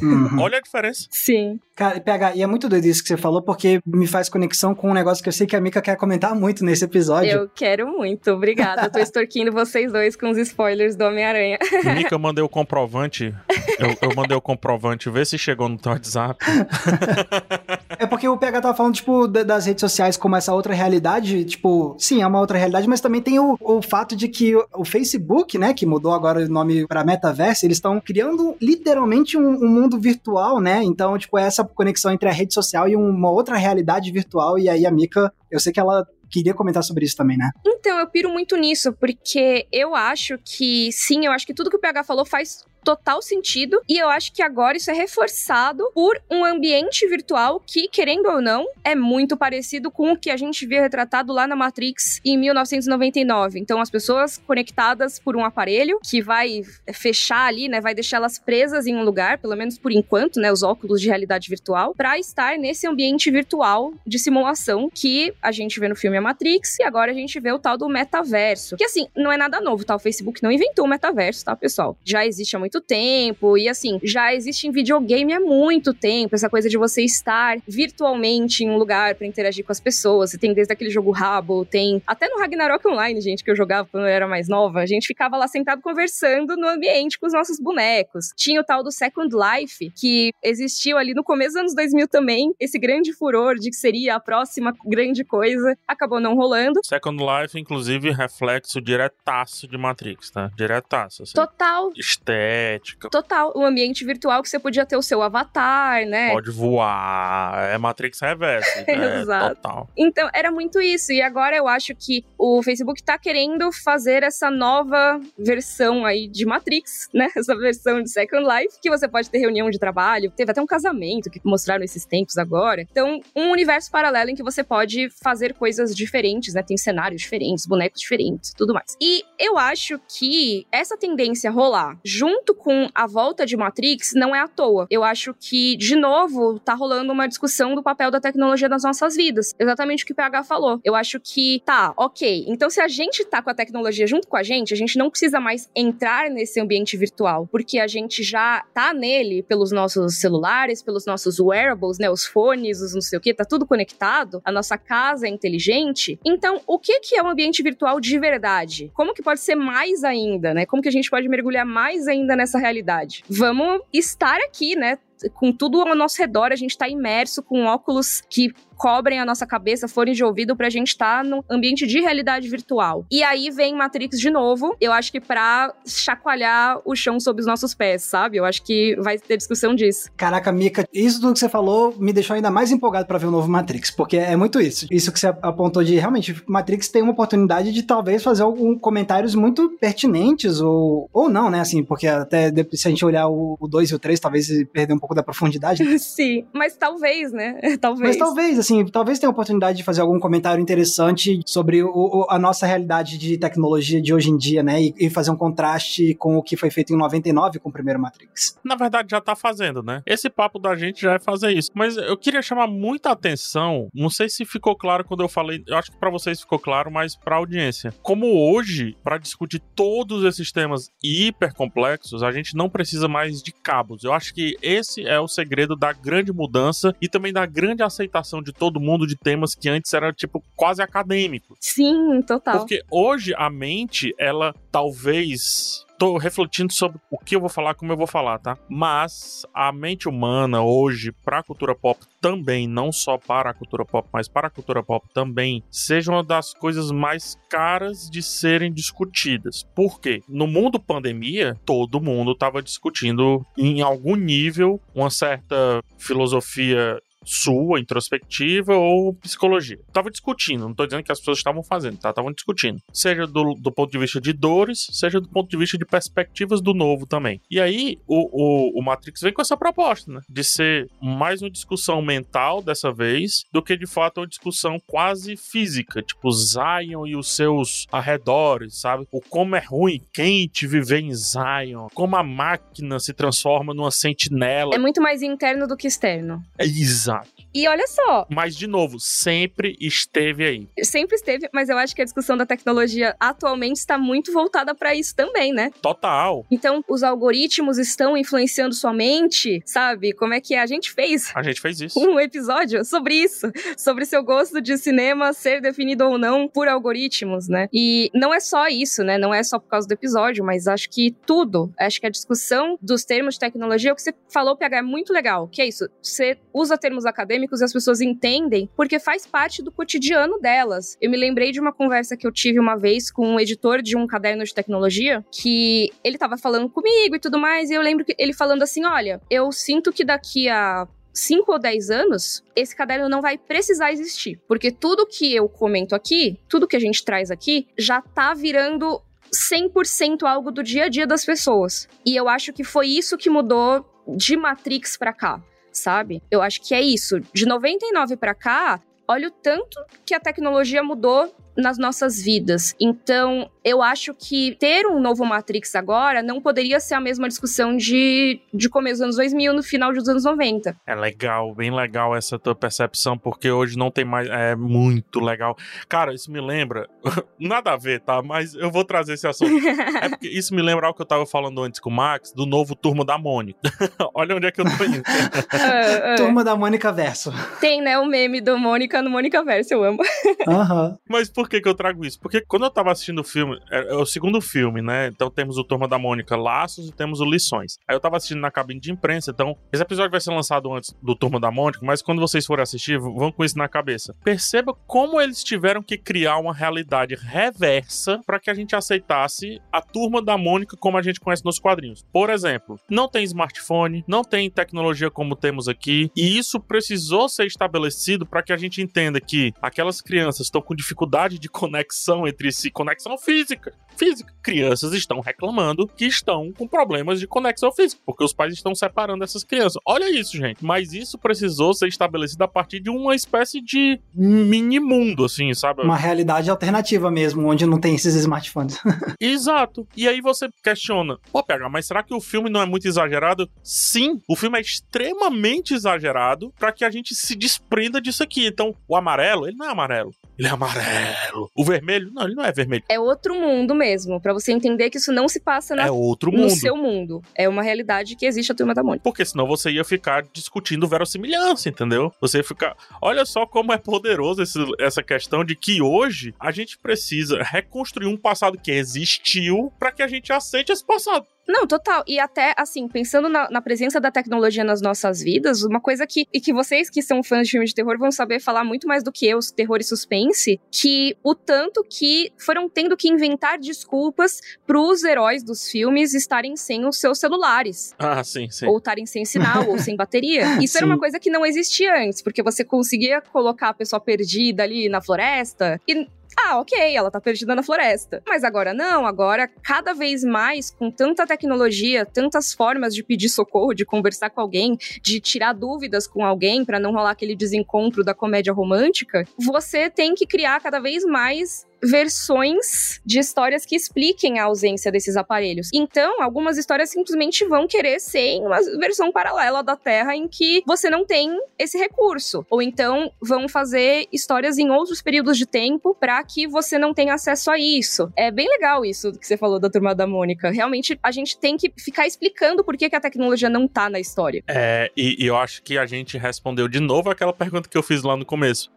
Uhum. Olha a diferença. Sim. Cara, PH, e é muito doido isso que você falou, porque me faz conexão com um negócio que eu sei que a Mika quer comentar muito nesse episódio. Eu quero muito, obrigada. Eu tô <laughs> extorquindo vocês dois com os spoilers do Homem-Aranha. Mika, eu mandei o comprovante. Eu, eu, mandei o comprovante, vê se chegou no teu WhatsApp. <laughs> porque o PH tava falando, tipo, das redes sociais como essa outra realidade. Tipo, sim, é uma outra realidade, mas também tem o, o fato de que o Facebook, né, que mudou agora o nome pra Metaverse, eles estão criando literalmente um, um mundo virtual, né? Então, tipo, é essa conexão entre a rede social e uma outra realidade virtual. E aí a Mika, eu sei que ela queria comentar sobre isso também, né? Então, eu piro muito nisso, porque eu acho que, sim, eu acho que tudo que o PH falou faz total sentido. E eu acho que agora isso é reforçado por um ambiente virtual que, querendo ou não, é muito parecido com o que a gente via retratado lá na Matrix em 1999. Então, as pessoas conectadas por um aparelho que vai fechar ali, né? Vai deixá-las presas em um lugar, pelo menos por enquanto, né? Os óculos de realidade virtual, para estar nesse ambiente virtual de simulação que a gente vê no filme A Matrix e agora a gente vê o tal do metaverso. Que assim, não é nada novo, tá? O Facebook não inventou o metaverso, tá, pessoal? Já existe há muito muito tempo. E assim, já existe em videogame há muito tempo essa coisa de você estar virtualmente em um lugar para interagir com as pessoas. Você tem desde aquele jogo Rabo, tem até no Ragnarok Online, gente, que eu jogava quando eu era mais nova. A gente ficava lá sentado conversando no ambiente com os nossos bonecos. Tinha o tal do Second Life, que existiu ali no começo dos anos 2000 também. Esse grande furor de que seria a próxima grande coisa acabou não rolando. Second Life, inclusive, reflexo diretaço de Matrix, tá? Diretaço. Assim. Total. Estética estética. Total. Um ambiente virtual que você podia ter o seu avatar, né? Pode voar. É Matrix Reverse. <laughs> é, Exato. Total. Então, era muito isso. E agora eu acho que o Facebook tá querendo fazer essa nova versão aí de Matrix, né? <laughs> Essa versão de Second Life, que você pode ter reunião de trabalho. Teve até um casamento que mostraram esses tempos agora. Então, um universo paralelo em que você pode fazer coisas diferentes, né? Tem cenários diferentes, bonecos diferentes, tudo mais. E eu acho que essa tendência rolar junto junto com a volta de Matrix, não é à toa. Eu acho que, de novo, tá rolando uma discussão do papel da tecnologia nas nossas vidas. Exatamente o que o PH falou. Eu acho que, tá, ok. Então, se a gente tá com a tecnologia junto com a gente, a gente não precisa mais entrar nesse ambiente virtual, porque a gente já tá nele pelos nossos celulares, pelos nossos wearables, né? Os fones, os não sei o que, tá tudo conectado. A nossa casa é inteligente. Então, o que, que é um ambiente virtual de verdade? Como que pode ser mais ainda, né? Como que a gente pode mergulhar mais ainda nessa realidade? Vamos estar aqui, né? com tudo ao nosso redor, a gente tá imerso com óculos que cobrem a nossa cabeça, fones de ouvido, pra gente estar tá no ambiente de realidade virtual. E aí vem Matrix de novo, eu acho que pra chacoalhar o chão sob os nossos pés, sabe? Eu acho que vai ter discussão disso. Caraca, Mika, isso tudo que você falou me deixou ainda mais empolgado para ver o novo Matrix, porque é muito isso. Isso que você apontou de realmente, Matrix tem uma oportunidade de talvez fazer alguns comentários muito pertinentes, ou, ou não, né? Assim, porque até se a gente olhar o 2 e o 3, talvez perder um pouco da profundidade. <laughs> Sim, mas talvez, né? <laughs> Talvez. Mas talvez, assim, talvez tenha a oportunidade de fazer algum comentário interessante sobre o, a nossa realidade de tecnologia de hoje em dia, né? E, e, fazer um contraste com o que foi feito em 99 com o primeiro Matrix. Na verdade, já tá fazendo, né? Esse papo da gente já é fazer isso. Mas eu queria chamar muita atenção, não sei se ficou claro quando eu falei, eu acho que para vocês ficou claro, mas pra audiência. Como hoje, para discutir todos esses temas hiper complexos, a gente não precisa mais de cabos. Eu acho que esse é o segredo da grande mudança e também da grande aceitação de todo mundo de temas que antes era tipo quase acadêmico. Sim, total. Porque hoje a mente, ela talvez tô refletindo sobre o que eu vou falar, como eu vou falar, tá? Mas a mente humana hoje, para a cultura pop também, não só para a cultura pop, mas para a cultura pop também, seja uma das coisas mais caras de serem discutidas. Por quê? No mundo pandemia, todo mundo estava discutindo em algum nível uma certa filosofia sua, introspectiva ou psicologia. Tava discutindo, não tô dizendo que as pessoas estavam fazendo, tá? Estavam discutindo. Seja do, do ponto de vista de dores, seja do ponto de vista de perspectivas do novo também. E aí, o, o, o Matrix vem com essa proposta, né? De ser mais uma discussão mental dessa vez, do que de fato uma discussão quase física, tipo Zion e os seus arredores, sabe? O como é ruim, quente viver em Zion, como a máquina se transforma numa sentinela. É muito mais interno do que externo. É exato Exato. E olha só. Mas, de novo, sempre esteve aí. Sempre esteve, mas eu acho que a discussão da tecnologia atualmente está muito voltada para isso também, né? Total. Então, os algoritmos estão influenciando sua mente, sabe? Como é que a gente fez? A gente fez isso. <laughs> Um episódio sobre isso, sobre seu gosto de cinema ser definido ou não por algoritmos, né? E não é só isso, né? Não é só por causa do episódio, mas acho que tudo. Acho que a discussão dos termos de tecnologia, o que você falou, PH, é muito legal. Que é isso? Você usa termos acadêmicos acadêmicos e as pessoas entendem porque faz parte do cotidiano delas. Eu me lembrei de uma conversa que eu tive uma vez com um editor de um caderno de tecnologia que ele tava falando comigo e tudo mais, e eu lembro que ele falando assim: olha, eu sinto que daqui a 5 ou 10 anos, esse caderno não vai precisar existir. Porque tudo que eu comento aqui, tudo que a gente traz aqui, já tá virando 100% algo do dia a dia das pessoas. E eu acho que foi isso que mudou de Matrix para cá sabe? Eu acho que é isso. De 99 para cá, olha o tanto que a tecnologia mudou nas nossas vidas. Então, eu acho que ter um novo Matrix agora não poderia ser a mesma discussão de, de começo dos anos 2000, no final dos anos 90. É legal, bem legal essa tua percepção, porque hoje não tem mais. É muito legal. Cara, isso me lembra. <laughs> Nada a ver, tá? Mas eu vou trazer esse assunto. é porque isso me lembra o que eu tava falando antes com o Max, do novo Turma da Mônica. <laughs> Olha onde é que eu tô indo. uh, <laughs> uh. Turma da Mônica Verso. Tem, né? O meme do Mônica no Mônica Verso, eu amo. Aham. Mas por que, que eu trago isso? Porque quando eu tava assistindo o filme, é, é, o segundo filme, né? Então temos o Turma da Mônica Laços e temos o Lições. Aí eu tava assistindo na cabine de imprensa, então esse episódio vai ser lançado antes do Turma da Mônica, mas quando vocês forem assistir, vão com isso na cabeça. Perceba como eles tiveram que criar uma realidade reversa para que a gente aceitasse a Turma da Mônica como a gente conhece nos quadrinhos. Por exemplo, não tem smartphone, não tem tecnologia como temos aqui, e isso precisou ser estabelecido para que a gente entenda que aquelas crianças estão com dificuldade de conexão entre si, conexão física. Física. Crianças estão reclamando que estão com problemas de conexão física, porque os pais estão separando essas crianças. Olha isso, gente. Mas isso precisou ser estabelecido a partir de uma espécie de mini mundo, assim, sabe? Uma realidade alternativa mesmo, onde não tem esses smartphones. <laughs> Exato. E aí você questiona, pô, pega, mas será que o filme não é muito exagerado? Sim, o filme é extremamente exagerado para que a gente se desprenda disso aqui. Então, o amarelo, ele não é amarelo. Ele é amarelo. O vermelho, não, ele não é vermelho. É outro mundo mesmo, para você entender que isso não se passa na, é outro mundo. no seu mundo. É uma realidade que existe a turma da Mônica. Porque senão você ia ficar discutindo verossimilhança, entendeu? Você ia ficar. Olha só como é poderoso esse, essa questão de que hoje a gente precisa reconstruir um passado que existiu para que a gente aceite esse passado. Não, total. E até, assim, pensando na, na, presença da tecnologia nas nossas vidas, uma coisa que. E que vocês que são fãs de filmes de terror vão saber falar muito mais do que eu, terror e suspense, que o tanto que foram tendo que inventar desculpas pros heróis dos filmes estarem sem os seus celulares. Ah, sim, sim. Ou estarem sem sinal, ou sem bateria. <laughs> Isso sim. era uma coisa que não existia antes, porque você conseguia colocar a pessoa perdida ali na floresta e ah, ok, ela tá perdida na floresta. Mas agora não, agora cada vez mais, com tanta tecnologia, tantas formas de pedir socorro, de conversar com alguém, de tirar dúvidas com alguém para não rolar aquele desencontro da comédia romântica, você tem que criar cada vez mais versões de histórias que expliquem a ausência desses aparelhos. Então, algumas histórias simplesmente vão querer ser em uma versão paralela da Terra em que você não tem esse recurso. Ou então vão fazer histórias em outros períodos de tempo para que você não tenha acesso a isso. É bem legal isso que você falou da turma da Mônica. Realmente, a gente tem que ficar explicando por que, que a tecnologia não tá na história. É, e, e eu acho que a gente respondeu de novo aquela pergunta que eu fiz lá no começo.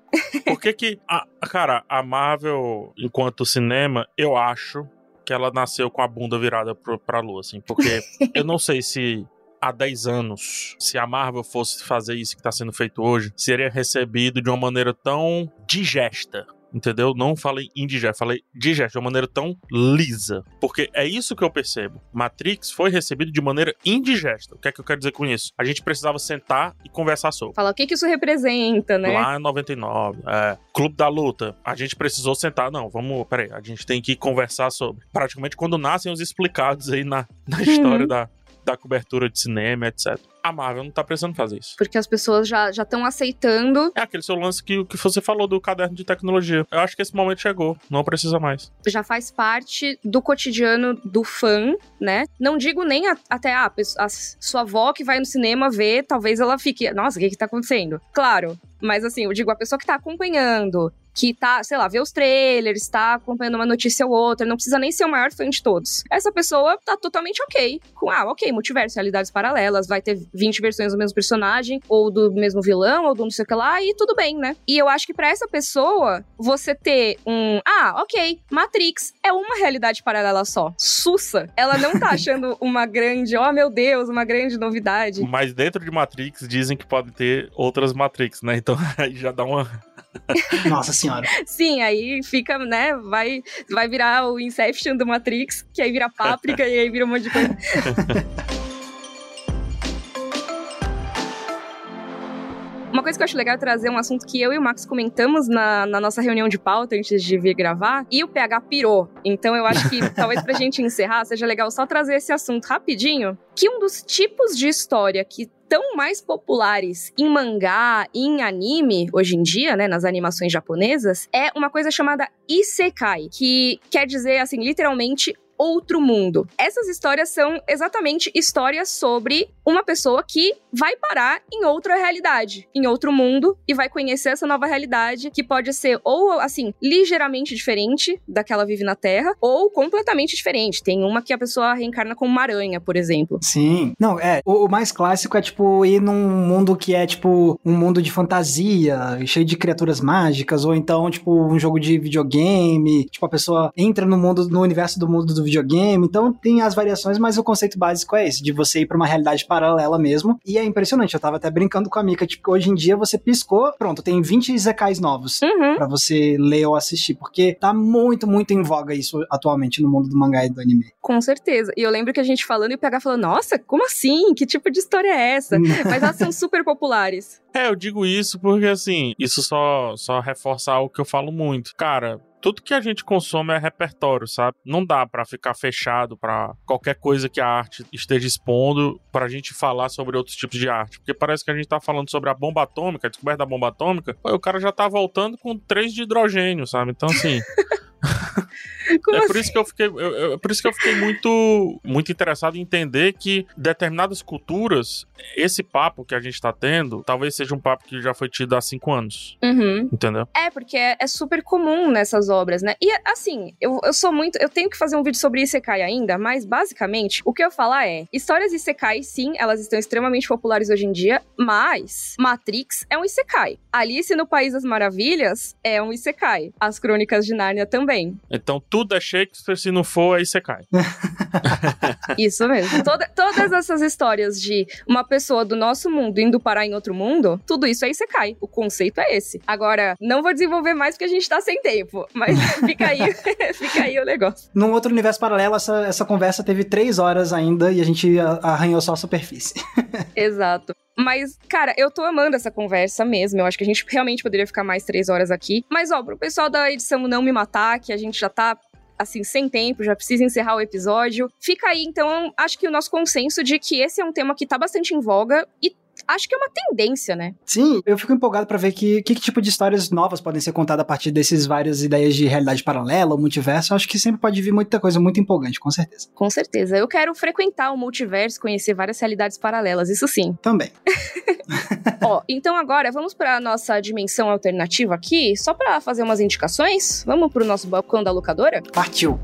Por que que, a, cara, a Marvel, enquanto cinema, eu acho que ela nasceu com a bunda virada pro, pra lua, assim, porque <laughs> eu não sei se há 10 anos, se a Marvel fosse fazer isso que está sendo feito hoje, seria recebido de uma maneira tão digesta entendeu? Não falei indigesto, falei digesto de uma maneira tão lisa. Porque é isso que eu percebo. Matrix foi recebido de maneira indigesta. O que é que eu quero dizer com isso? A gente precisava sentar e conversar sobre. Falar o que, que isso representa, né? Lá em 99, é, Clube da Luta, a gente precisou sentar. Não, vamos, peraí, a gente tem que conversar sobre. Praticamente quando nascem os explicados aí na, na <laughs> história da, da cobertura de cinema, etc. A Marvel não tá precisando fazer isso. Porque as pessoas já estão aceitando. É aquele seu lance que, que você falou do caderno de tecnologia. Eu acho que esse momento chegou. Não precisa mais. Já faz parte do cotidiano do fã, né? Não digo nem a, até a, a sua avó que vai no cinema ver, talvez ela fique. Nossa, o que que tá acontecendo? Claro. Mas assim, eu digo, a pessoa que tá acompanhando, que tá, sei lá, vê os trailers, tá acompanhando uma notícia ou outra, não precisa nem ser o maior fã de todos. Essa pessoa tá totalmente ok com, ah, ok, multiverso, realidades paralelas, vai ter 20 versões do mesmo personagem, ou do mesmo vilão, ou do não sei o que lá, e tudo bem, né? E eu acho que para essa pessoa, você ter um, ah, ok, Matrix é uma realidade paralela só. Sussa, ela não tá <laughs> achando uma grande, oh meu Deus, uma grande novidade. Mas dentro de Matrix dizem que pode ter outras Matrix, né? Então <laughs> aí já dá uma <laughs> Nossa senhora. Sim, aí fica, né? Vai, vai virar o Inception do Matrix, que aí vira páprica e aí vira um monte de coisa. <laughs> Uma coisa que eu acho legal é trazer um assunto que eu e o Max comentamos na, na nossa reunião de pauta antes de vir gravar, e o PH pirou. Então eu acho que <laughs> talvez pra gente encerrar seja legal só trazer esse assunto rapidinho, que um dos tipos de história que tão mais populares em mangá e em anime hoje em dia, né, nas animações japonesas, é uma coisa chamada isekai, que quer dizer assim, literalmente outro mundo. Essas histórias são exatamente histórias sobre uma pessoa que vai parar em outra realidade, em outro mundo e vai conhecer essa nova realidade que pode ser ou assim, ligeiramente diferente da que ela vive na Terra ou completamente diferente. Tem uma que a pessoa reencarna como uma aranha, por exemplo. Sim. Não, é, o, o mais clássico é tipo ir num mundo que é tipo um mundo de fantasia, cheio de criaturas mágicas ou então tipo um jogo de videogame, tipo a pessoa entra no mundo no universo do mundo do videogame, então tem as variações, mas o conceito básico é esse, de você ir para uma realidade paralela mesmo. E é impressionante, eu tava até brincando com a Mika, tipo, hoje em dia você piscou, pronto, tem 20 Zekais novos uhum. para você ler ou assistir, porque tá muito, muito em voga isso atualmente no mundo do mangá e do anime. Com certeza. E eu lembro que a gente falando e o PH falando, nossa, como assim? Que tipo de história é essa? mas elas são super populares. É, eu digo isso porque, assim, isso só, só reforça algo que eu falo muito. Cara, tudo que a gente consome é repertório, sabe? Não dá para ficar fechado para qualquer coisa que a arte esteja expondo pra gente falar sobre outros tipos de arte. Porque parece que a gente tá falando sobre a bomba atômica, a descoberta da bomba atômica, pô, o cara já tá voltando com três de hidrogênio, sabe? Então, assim. <laughs> Como é assim? por isso que eu fiquei, eu- eu- é por isso que eu fiquei muito, muito interessado em entender que determinadas culturas, esse papo que a gente tá tendo, talvez seja um papo que já foi tido há cinco anos, Uhum. entendeu? É, porque é, é super comum nessas obras, né? E assim, eu, eu sou muito. Eu tenho que fazer um vídeo sobre Isekai ainda, mas basicamente o que eu falar é: histórias Isekai, sim, elas estão extremamente populares hoje em dia, mas Matrix é um Isekai. Alice no País das Maravilhas é um Isekai. As Crônicas de Nárnia também. Então tudo é Shakespeare, se não for, você cai. <laughs> Isso mesmo. Toda- todas essas histórias de uma pessoa do nosso mundo indo parar em outro mundo, tudo isso aí você cai. O conceito é esse. Agora, não vou desenvolver mais porque a gente tá sem tempo. Mas <laughs> fica aí, <laughs> fica aí o negócio. Num outro universo paralelo, essa, essa conversa teve três horas ainda e a gente arranhou só a superfície. <laughs> Exato. Mas, cara, eu tô amando essa conversa mesmo. Eu acho que a gente realmente poderia ficar mais três horas aqui. Mas, ó, pro pessoal da edição não me matar, que a gente já tá. Assim, sem tempo, já precisa encerrar o episódio. Fica aí, então, acho que o nosso consenso de que esse é um tema que tá bastante em voga e acho que é uma tendência, né? Sim, eu fico empolgado pra ver que, que tipo de histórias novas podem ser contadas a partir desses várias ideias de realidade paralela, ou multiverso. Eu acho que sempre pode vir muita coisa muito empolgante, com certeza. Com certeza. Eu quero frequentar o multiverso, conhecer várias realidades paralelas, isso sim. <laughs> Também. Ó, então agora vamos pra nossa dimensão alternativa aqui, só pra fazer umas indicações. Vamos pro nosso balcão da locadora? Partiu.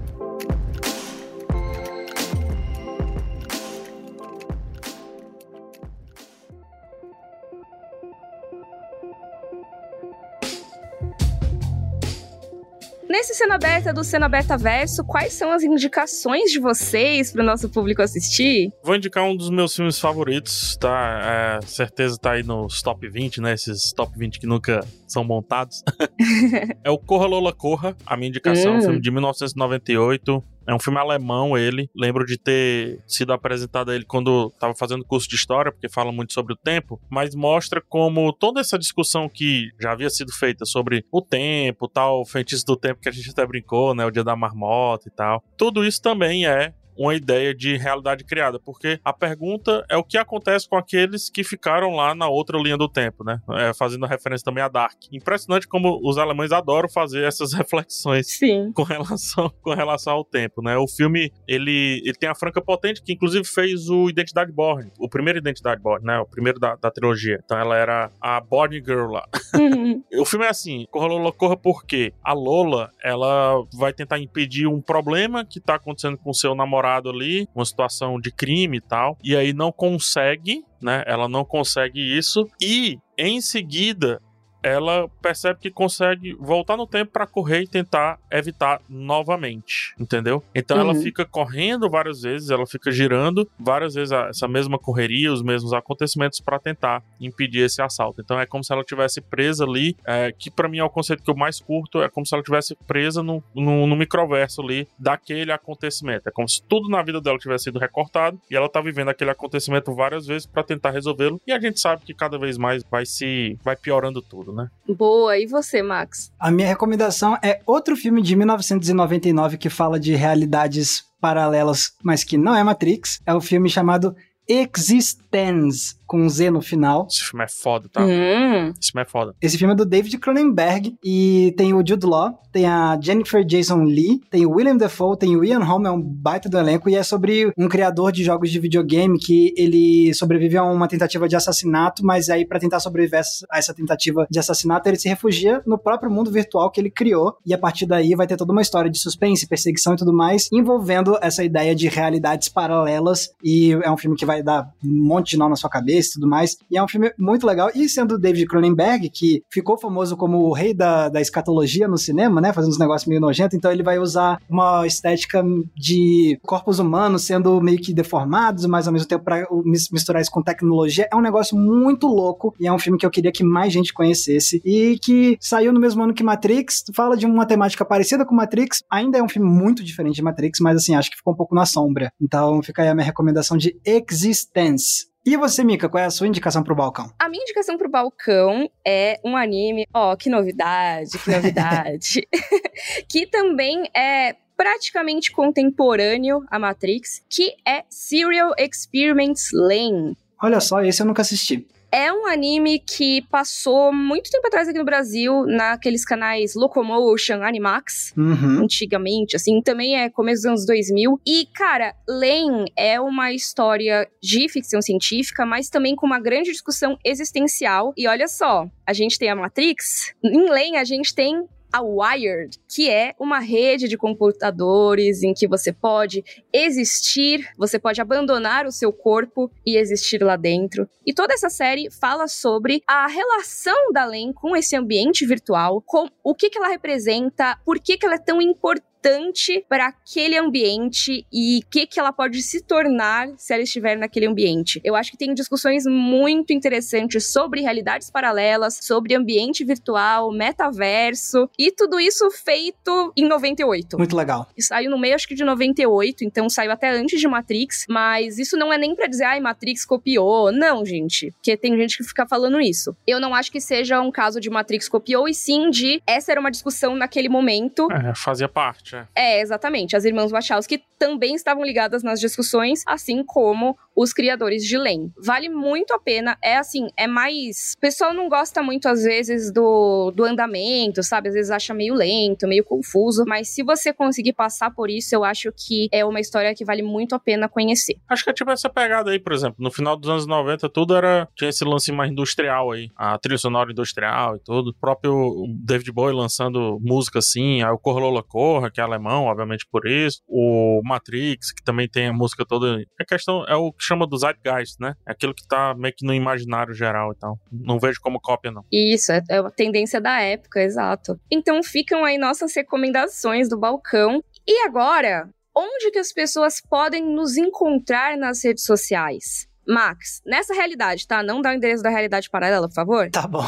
Nesse Cena Aberta do Cena Aberta Verso, quais são as indicações de vocês pro nosso público assistir? Vou indicar um dos meus filmes favoritos, tá? É, certeza tá aí nos top 20, né? Esses top 20 que nunca são montados. <laughs> é o Corra Lola Corra, a minha indicação, Hum. um filme de 1998. É um filme alemão, ele. Lembro de ter sido apresentado a ele quando estava fazendo curso de história, porque fala muito sobre o tempo, mas mostra como toda essa discussão que já havia sido feita sobre o tempo, tal, o feitiço do tempo que a gente até brincou, né? O dia da marmota e tal. Tudo isso também é uma ideia de realidade criada, porque a pergunta é o que acontece com aqueles que ficaram lá na outra linha do tempo, né? É, fazendo referência também a Dark. Impressionante como os alemães adoram fazer essas <laughs> reflexões Sim. com relação, com relação ao tempo, né? O filme, ele, ele tem a Franca Potente, que inclusive fez o Identidade Borne, o primeiro Identidade Borne, né? O primeiro da, da trilogia. Então ela era a Borne Girl lá. <laughs> O filme é assim, Corra Lola Corra porque a Lola, ela vai tentar impedir um problema que tá acontecendo com o seu namorado ali, uma situação de crime e tal, e aí não consegue, né? Ela não consegue isso e em seguida ela percebe que consegue voltar no tempo pra correr e tentar evitar novamente, entendeu? Então ela Uhum. fica correndo várias vezes, ela fica girando várias vezes essa mesma correria, os mesmos acontecimentos pra tentar impedir esse assalto. Então é como se ela tivesse presa ali, é, que pra mim é o conceito que eu mais curto, é como se ela tivesse presa no, no, no microverso ali daquele acontecimento. É como se tudo na vida dela tivesse sido recortado e ela tá vivendo aquele acontecimento várias vezes pra tentar resolvê-lo. E a gente sabe que cada vez mais vai se vai piorando tudo, né? Boa. E você, Max? A minha recomendação é outro filme de 1999 que fala de realidades paralelas, mas que não é Matrix. É o filme chamado Existence, com Z no final. Esse filme é foda, tá? Hum. Esse filme é foda. Esse filme é do David Cronenberg e tem o Jude Law, tem a Jennifer Jason Lee, tem o William Dafoe, tem o Ian Holm, é um baita do elenco e é sobre um criador de jogos de videogame que ele sobrevive a uma tentativa de assassinato, mas aí pra tentar sobreviver a essa tentativa de assassinato ele se refugia no próprio mundo virtual que ele criou e a partir daí vai ter toda uma história de suspense, perseguição e tudo mais envolvendo essa ideia de realidades paralelas e é um filme que vai dar um monte de nó na sua cabeça e tudo mais. E é um filme muito legal. E sendo David Cronenberg, que ficou famoso como o rei da, da escatologia no cinema, né? Fazendo uns negócios meio nojentos, então ele vai usar uma estética de corpos humanos sendo meio que deformados, mas ao mesmo tempo mis- misturar isso com tecnologia. É um negócio muito louco e é um filme que eu queria que mais gente conhecesse. E que saiu no mesmo ano que Matrix, fala de uma temática parecida com Matrix. Ainda é um filme muito diferente de Matrix, mas assim, acho que ficou um pouco na sombra. Então fica aí a minha recomendação de Existence. E você, Mika, qual é a sua indicação pro balcão? A minha indicação pro balcão é um anime, ó, oh, que novidade, que novidade. <laughs> que também é praticamente contemporâneo a Matrix, que é Serial Experiments Lane. Olha só, esse eu nunca assisti. É um anime que passou muito tempo atrás aqui no Brasil, naqueles canais Locomotion, Animax, uhum. antigamente, assim, também é começo dos anos 2000. E, cara, Lane é uma história de ficção científica, mas também com uma grande discussão existencial. E olha só, a gente tem a Matrix, em Lane a gente tem a Wired, que é uma rede de computadores em que você pode existir, você pode abandonar o seu corpo e existir lá dentro. E toda essa série fala sobre a relação da Len com esse ambiente virtual, com o que, que ela representa, por que, que ela é tão importante importante para aquele ambiente e o que, que ela pode se tornar se ela estiver naquele ambiente. Eu acho que tem discussões muito interessantes sobre realidades paralelas, sobre ambiente virtual, metaverso e tudo isso feito em 98. Muito legal. E saiu no meio, acho que de 98, então saiu até antes de Matrix, mas isso não é nem pra dizer, ai, Matrix copiou. Não, gente, porque tem gente que fica falando isso. Eu não acho que seja um caso de Matrix copiou, e sim de essa era uma discussão naquele momento. É, fazia parte. É, exatamente. As irmãs Wachowski também estavam ligadas nas discussões, assim como os criadores de Len. Vale muito a pena. É assim, é mais. O pessoal não gosta muito, às vezes, do, do andamento, sabe? Às vezes acha meio lento, meio confuso. Mas se você conseguir passar por isso, eu acho que é uma história que vale muito a pena conhecer. Acho que é tipo essa pegada aí, por exemplo. No final dos anos 90, tudo era. Tinha esse lance mais industrial aí. A trilha sonora industrial e tudo. O próprio David Bowie lançando música assim. Aí o Corlola Corra, que alemão, obviamente por isso. O Matrix, que também tem a música toda. A questão é o que chama do Zeitgeist, né? É aquilo que tá meio que no imaginário geral e tal. Não vejo como cópia, não. Isso, é, é a tendência da época, exato. Então ficam aí nossas recomendações do balcão. E agora, onde que as pessoas podem nos encontrar nas redes sociais? Max, nessa realidade, tá? Não dá o endereço da realidade paralela, por favor? Tá bom.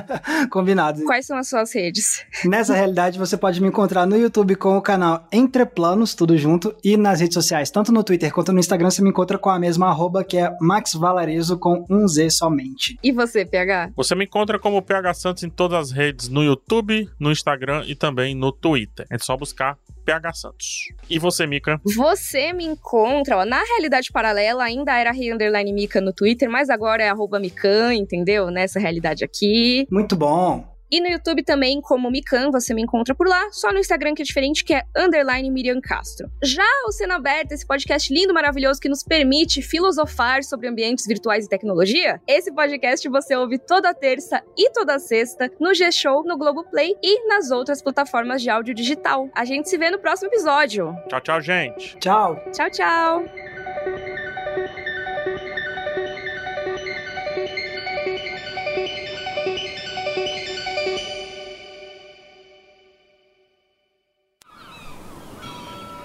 <laughs> Combinado. Quais são as suas redes? Nessa realidade, você pode me encontrar no YouTube com o canal Entre Planos, tudo junto, e nas redes sociais, tanto no Twitter quanto no Instagram, você me encontra com a mesma arroba, que é Max Valarezo com um Z somente. E você, PH? Você me encontra como PH Santos em todas as redes, no YouTube, no Instagram e também no Twitter. É só buscar PH Santos. E você, Mika? Você me encontra, ó, na realidade paralela, ainda era Underline Mika no Twitter, mas agora é arroba Mikan, entendeu? Nessa realidade aqui. Muito bom. E no YouTube também, como Mikan, você me encontra por lá. Só no Instagram que é diferente, que é underline Miriam Castro. Já o Cena Aberta, esse podcast lindo, maravilhoso, que nos permite filosofar sobre ambientes virtuais e tecnologia, esse podcast você ouve toda terça e toda sexta no G-Show, no Globoplay e nas outras plataformas de áudio digital. A gente se vê no próximo episódio. Tchau, tchau, gente. Tchau. Tchau, tchau.